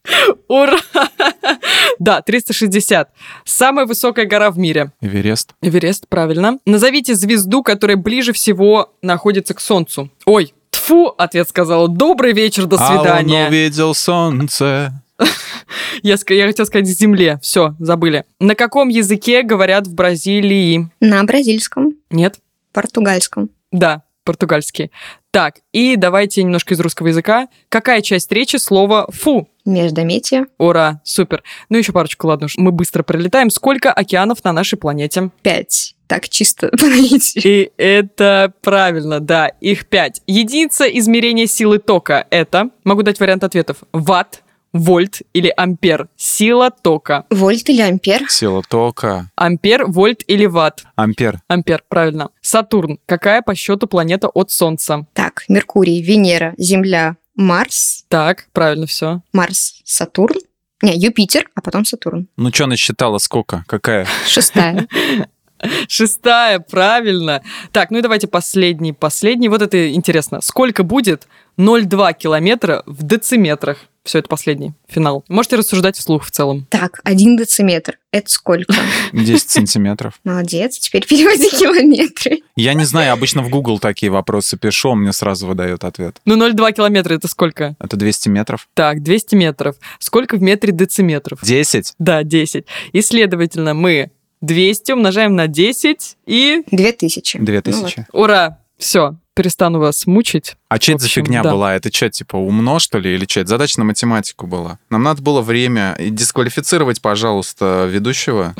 Ура! Да, 360. Самая высокая гора в мире. Эверест. Эверест, правильно. Назовите звезду, которая ближе всего находится к Солнцу. Ой, тфу, ответ сказал. Добрый вечер, до А он свидания. увидел солнце. Я, я хотела сказать земле. Все, забыли. На каком языке говорят в Бразилии? На бразильском, Нет? португальском. Да, португальский. Так, и давайте немножко из русского языка. Какая часть речи слова «фу»? Междометие. Ура, супер. Ну, еще парочку, ладно, уж мы быстро пролетаем. Сколько океанов на нашей планете? 5. Так, чисто по. И это правильно, да, их пять. Единица измерения силы тока – это, могу дать вариант ответов, ватт, вольт или ампер. Сила тока. Вольт или ампер? Сила тока. Ампер, вольт или ватт. Ампер. Ампер, правильно. Сатурн. Какая по счету планета от Солнца? Так, Меркурий, Венера, Земля, Марс. Так, правильно все. Марс, Сатурн. Не, Юпитер, а потом Сатурн. Ну, что насчитала, сколько? Какая? Шестая. Шестая, правильно. Так, ну и давайте последний, последний. Вот это интересно. Сколько будет 0,2 километра в дециметрах? Все, это последний, финал. Можете рассуждать вслух в целом. Так, один дециметр. Это сколько? 10 сантиметров. Молодец, теперь переводи километры. Я не знаю, обычно в Google такие вопросы пишу, он мне сразу выдает ответ. Ну, 0,2 километра это сколько? Это 200 метров? Так, 200 метров. Сколько в метре дециметров? 10? Да, 10. И, следовательно, мы 200 умножаем на 10 и... Две тысячи. 2000. Ура! Все, перестану вас мучить. А что это за фигня да. была? Это что, типа умно, что ли, или что? Это задача на математику была. Нам надо было время. Дисквалифицировать, пожалуйста, ведущего.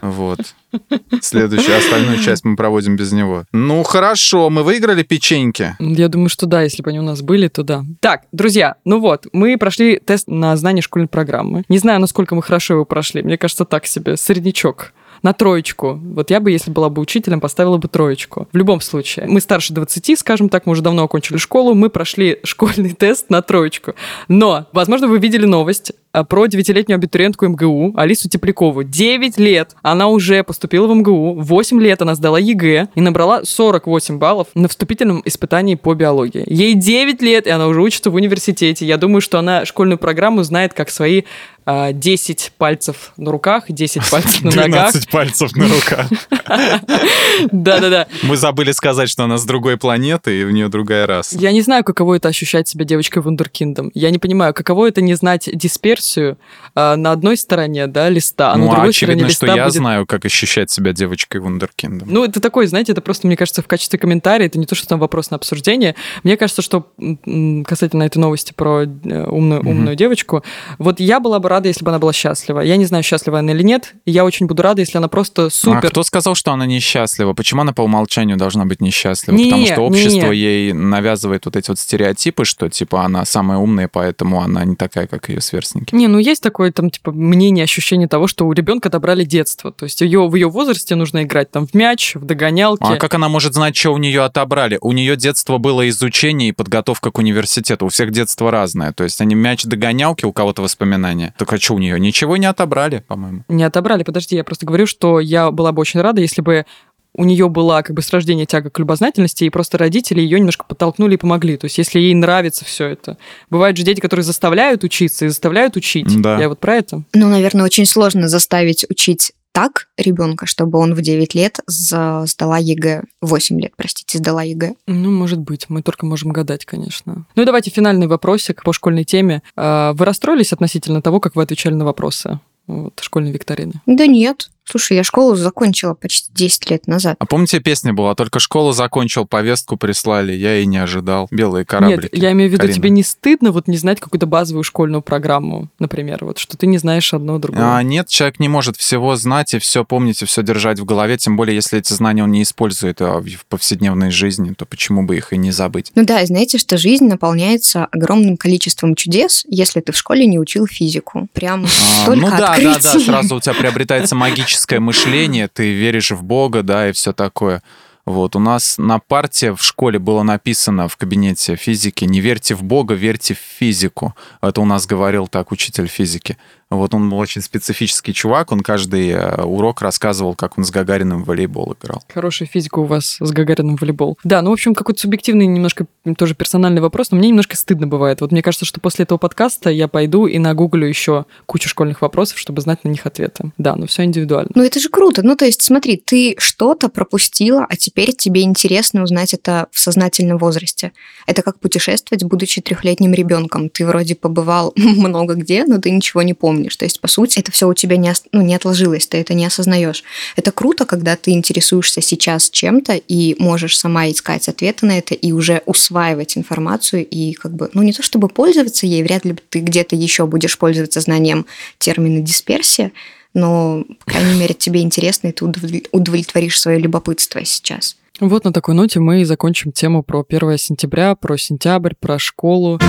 Вот. Следующую, остальную часть мы проводим без него. Ну, хорошо, мы выиграли печеньки. Я думаю, что да, если бы они у нас были, то да. Так, друзья, ну вот, мы прошли тест на знание школьной программы. Не знаю, насколько мы хорошо его прошли. Мне кажется, так себе, среднячок. На троечку. Вот я бы, если была бы учителем, поставила бы троечку. В любом случае. Мы старше 20, скажем так, мы уже давно окончили школу, мы прошли школьный тест на троечку. Но, возможно, вы видели новость, а, про девятилетнюю абитуриентку МГУ Алису Теплякову. 9 лет она уже поступила в МГУ, 8 лет она сдала ЕГЭ и набрала 48 баллов на вступительном испытании по биологии. Ей 9 лет, и она уже учится в университете. Я думаю, что она школьную программу знает как свои 10 а, пальцев на руках, 10 пальцев на ногах. 12 пальцев на руках. Да-да-да. Мы забыли сказать, что она с другой планеты, и у нее другая раса. Я не знаю, каково это ощущать себя девочкой вундеркиндом. Я не понимаю, каково это не знать дисперсию а, на одной стороне, да, листа, а ну, на другой стороне листа что я знаю, как ощущать себя девочкой вундеркиндом. Ну, это такой, знаете, это просто, мне кажется, в качестве комментария, это не то, что там вопрос на обсуждение. Мне кажется, что касательно этой новости про э, умную, умную девочку, вот я была бы рада, если бы она была счастлива. Я не знаю, счастлива она или нет. И я очень буду рада, если она просто супер... А кто сказал, что она несчастлива? Почему она по умолчанию должна быть несчастлива? Не, Потому что общество не, не. ей навязывает вот эти вот стереотипы, что типа она самая умная, поэтому она не такая, как ее сверстники. Не, ну есть такое там типа мнение, ощущение того, что у ребенка отобрали детство. То есть ее, в ее возрасте нужно играть там в мяч, в догонялки. А как она может знать, что у нее отобрали? У нее детство было изучение и подготовка к университету. У всех детство разное. То есть они мяч догонялки, у кого-то воспоминания. Так а что у нее? Ничего Ничего не отобрали, по-моему. Не отобрали, подожди, я просто говорю, что я была бы очень рада, если бы у нее была как бы с рождения тяга к любознательности, и просто родители ее немножко подтолкнули и помогли. То есть, если ей нравится все это. Бывают же дети, которые заставляют учиться и заставляют учить. Да. Я вот про это. Ну, наверное, очень сложно заставить учить так ребенка, чтобы он в 9 лет сдала ЕГЭ, 8 лет, простите, сдала ЕГЭ? Ну, может быть, мы только можем гадать, конечно. Ну и давайте финальный вопросик по школьной теме. А, вы расстроились относительно того, как вы отвечали на вопросы? Вот, школьной викторины. Да нет. Слушай, я школу закончила почти 10 лет назад. А помните, песня была? Только школу закончил, повестку прислали, я и не ожидал. Белые кораблики. Нет, я имею в виду, Карина. тебе не стыдно вот не знать какую-то базовую школьную программу, например, вот что ты не знаешь одно другое? А, нет, человек не может всего знать и все помнить, и все держать в голове, тем более, если эти знания он не использует а в повседневной жизни, то почему бы их и не забыть? Ну да, и знаете, что жизнь наполняется огромным количеством чудес, если ты в школе не учил физику. Прям а, только Ну да, открытий. да, да, сразу у тебя приобретается магическое мышление, ты веришь в Бога, да, и все такое. Вот, у нас на парте в школе было написано в кабинете физики «Не верьте в Бога, верьте в физику». Это у нас говорил так учитель физики. Вот он был очень специфический чувак, он каждый э, урок рассказывал, как он с Гагариным в волейбол играл. Хорошая физика у вас с Гагариным в волейбол. Да, ну, в общем, какой-то субъективный, немножко тоже персональный вопрос, но мне немножко стыдно бывает. Вот мне кажется, что после этого подкаста я пойду и нагуглю еще кучу школьных вопросов, чтобы знать на них ответы. Да, но все индивидуально. Ну, это же круто. Ну, то есть, смотри, ты что-то пропустила, а теперь тебе интересно узнать это в сознательном возрасте. Это как путешествовать, будучи трехлетним ребенком. Ты вроде побывал много где, но ты ничего не помнишь. То есть, по сути, это все у тебя не, ну, не отложилось, ты это не осознаешь. Это круто, когда ты интересуешься сейчас чем-то и можешь сама искать ответы на это и уже усваивать информацию и как бы, ну не то чтобы пользоваться ей, вряд ли ты где-то еще будешь пользоваться знанием термина дисперсия, но, по крайней мере, тебе интересно, и ты удовлетворишь свое любопытство сейчас. Вот на такой ноте мы и закончим тему про 1 сентября, про сентябрь, про школу.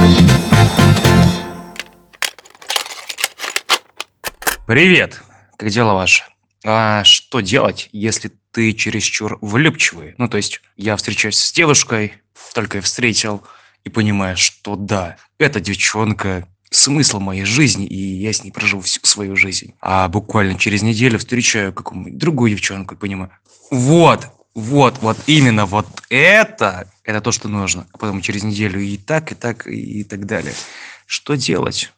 Привет! Как дела ваши? А что делать, если ты чересчур влюбчивый? Ну, то есть, я встречаюсь с девушкой, только и встретил, и понимаю, что да, эта девчонка смысл моей жизни, и я с ней проживу всю свою жизнь. А буквально через неделю встречаю какую-нибудь другую девчонку и понимаю, вот, вот, вот именно вот это, это то, что нужно. А потом через неделю и так, и так, и так далее. Что делать?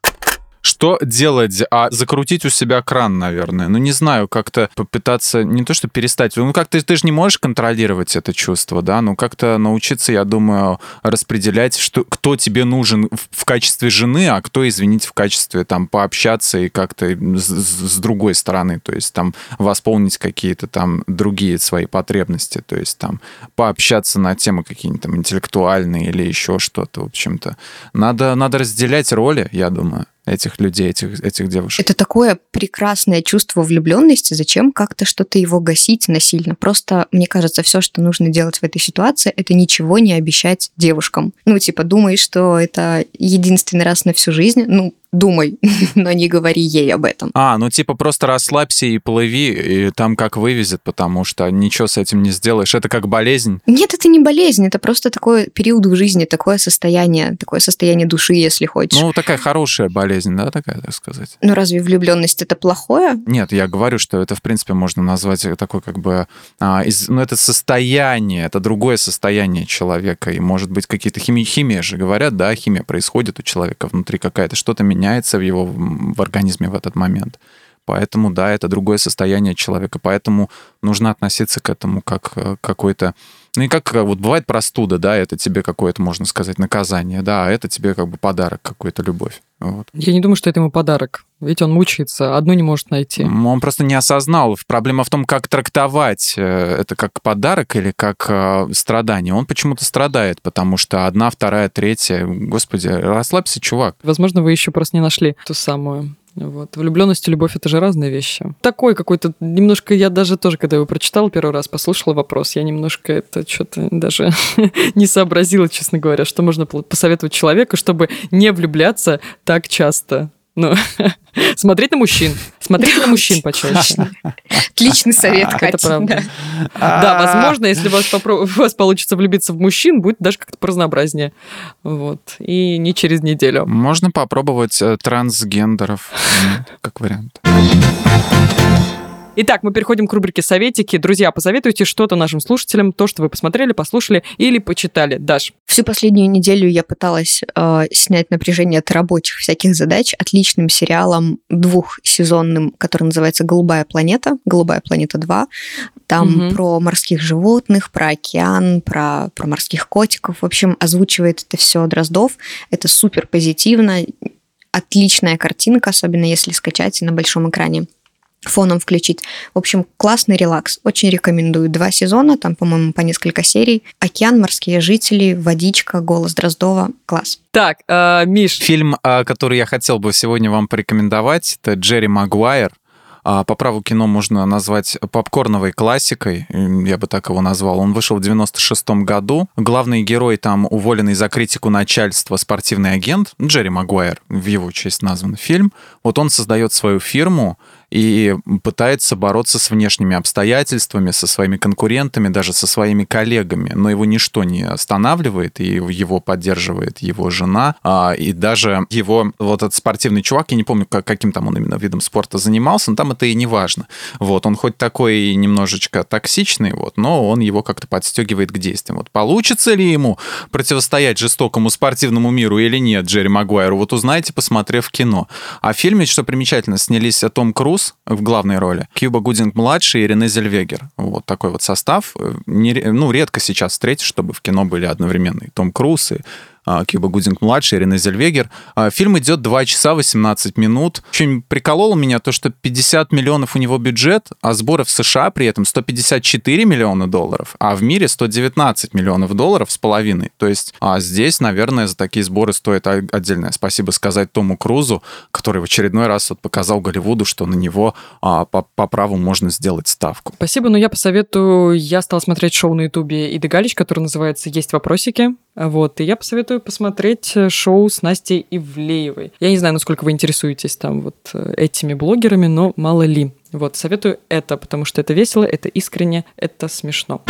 Что делать? А закрутить у себя кран, наверное. Ну, не знаю, как-то попытаться не то, что перестать. Ну, как-то ты же не можешь контролировать это чувство, да? Ну, как-то научиться, я думаю, распределять, что, кто тебе нужен в, в качестве жены, а кто, извините, в качестве там пообщаться и как-то с, с другой стороны, то есть там восполнить какие-то там другие свои потребности, то есть там пообщаться на темы какие-нибудь там интеллектуальные или еще что-то, в общем-то. Надо, надо разделять роли, я думаю этих людей, этих, этих девушек. Это такое прекрасное чувство влюбленности. Зачем как-то что-то его гасить насильно? Просто, мне кажется, все, что нужно делать в этой ситуации, это ничего не обещать девушкам. Ну, типа, думаешь, что это единственный раз на всю жизнь. Ну, думай, но не говори ей об этом. А, ну типа просто расслабься и плыви, и там как вывезет, потому что ничего с этим не сделаешь. Это как болезнь. Нет, это не болезнь, это просто такой период в жизни, такое состояние, такое состояние души, если хочешь. Ну, такая хорошая болезнь, да, такая, так сказать. Ну, разве влюбленность это плохое? Нет, я говорю, что это, в принципе, можно назвать такой как бы... А, из, ну, это состояние, это другое состояние человека, и, может быть, какие-то химии, химия же говорят, да, химия происходит у человека внутри какая-то, что-то меняется в его в организме в этот момент. Поэтому, да, это другое состояние человека. Поэтому нужно относиться к этому как к какой-то... Ну и как вот бывает простуда, да, это тебе какое-то, можно сказать, наказание, да, а это тебе как бы подарок какой-то, любовь. Вот. Я не думаю, что это ему подарок. Ведь он мучается, одну не может найти. Он просто не осознал. Проблема в том, как трактовать э, это как подарок или как э, страдание. Он почему-то страдает, потому что одна, вторая, третья. Господи, расслабься, чувак. Возможно, вы еще просто не нашли ту самую вот. Влюбленность и любовь это же разные вещи. Такой какой-то немножко я даже тоже, когда его прочитала первый раз, послушала вопрос, я немножко это что-то даже не сообразила, честно говоря, что можно посоветовать человеку, чтобы не влюбляться так часто. Ну, смотреть на мужчин. Смотреть на мужчин почаще. Отличный совет, Катя. Это правда. Да, возможно, если у вас, у вас получится влюбиться в мужчин, будет даже как-то поразнообразнее. Вот. И не через неделю. Можно попробовать э, трансгендеров как вариант. Итак, мы переходим к рубрике «Советики». Друзья, посоветуйте что-то нашим слушателям, то, что вы посмотрели, послушали или почитали. Даш. Всю последнюю неделю я пыталась э, снять напряжение от рабочих всяких задач отличным сериалом двухсезонным, который называется «Голубая планета», «Голубая планета 2». Там угу. про морских животных, про океан, про, про морских котиков. В общем, озвучивает это все Дроздов. Это супер позитивно, отличная картинка, особенно если скачать на большом экране фоном включить. В общем, классный релакс. Очень рекомендую. Два сезона, там, по-моему, по несколько серий. Океан, морские жители, водичка, голос Дроздова. Класс. Так, э, Миш. Фильм, э, который я хотел бы сегодня вам порекомендовать, это Джерри Магуайр. А, по праву кино можно назвать попкорновой классикой, я бы так его назвал. Он вышел в 96 году. Главный герой там уволенный за критику начальства спортивный агент Джерри Магуайр, в его честь назван фильм. Вот он создает свою фирму, и пытается бороться с внешними обстоятельствами, со своими конкурентами, даже со своими коллегами. Но его ничто не останавливает, и его поддерживает его жена, а, и даже его вот этот спортивный чувак, я не помню, каким там он именно видом спорта занимался, но там это и не важно. Вот, он хоть такой немножечко токсичный, вот, но он его как-то подстегивает к действиям. Вот получится ли ему противостоять жестокому спортивному миру или нет Джерри Магуайру, вот узнаете, посмотрев кино. А в фильме, что примечательно, снялись Том Круз, Круз в главной роли, Кьюба Гудинг-младший и Рене Зельвегер. Вот такой вот состав. Не, ну, редко сейчас встретишь, чтобы в кино были одновременно и Том Круз, и Кьюба Гудинг-младший, Рене Зельвегер. А, фильм идет 2 часа 18 минут. Очень прикололо меня то, что 50 миллионов у него бюджет, а сборы в США при этом 154 миллиона долларов, а в мире 119 миллионов долларов с половиной. То есть а здесь, наверное, за такие сборы стоит отдельное спасибо сказать Тому Крузу, который в очередной раз вот показал Голливуду, что на него а, по, по праву можно сделать ставку. Спасибо, но я посоветую, я стала смотреть шоу на Ютубе Иды Галич, которое называется «Есть вопросики». Вот, и я посоветую посмотреть э, шоу с Настей Ивлеевой. Я не знаю, насколько вы интересуетесь там вот э, этими блогерами, но мало ли. Вот, советую это, потому что это весело, это искренне, это смешно.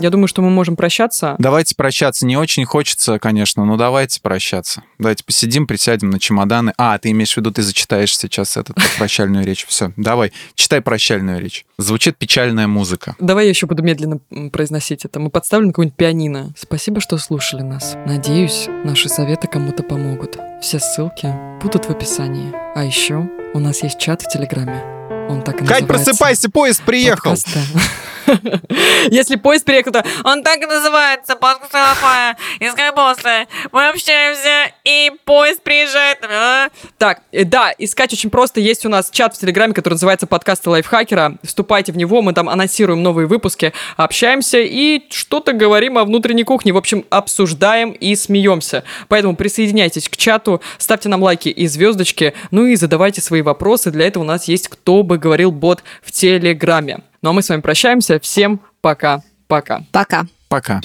Я думаю, что мы можем прощаться. Давайте прощаться. Не очень хочется, конечно, но давайте прощаться. Давайте посидим, присядем на чемоданы. А, ты имеешь в виду, ты зачитаешь сейчас эту прощальную речь. Все, давай, читай прощальную речь. Звучит печальная музыка. Давай я еще буду медленно произносить это. Мы подставим какое-нибудь пианино. Спасибо, что слушали нас. Надеюсь, наши советы кому-то помогут. Все ссылки будут в описании. А еще у нас есть чат в Телеграме. Он так и Кать, просыпайся, поезд приехал. Подкаста. Если поезд приехал, то он так и называется, подкаст из Кайбоса. Мы общаемся, и поезд приезжает. Так, э, да, искать очень просто. Есть у нас чат в Телеграме, который называется «Подкасты лайфхакера». Вступайте в него, мы там анонсируем новые выпуски, общаемся и что-то говорим о внутренней кухне. В общем, обсуждаем и смеемся. Поэтому присоединяйтесь к чату, ставьте нам лайки и звездочки, ну и задавайте свои вопросы. Для этого у нас есть «Кто бы говорил бот» в Телеграме. Ну а мы с вами прощаемся. Всем пока. Пока. Пока. Пока. Пока.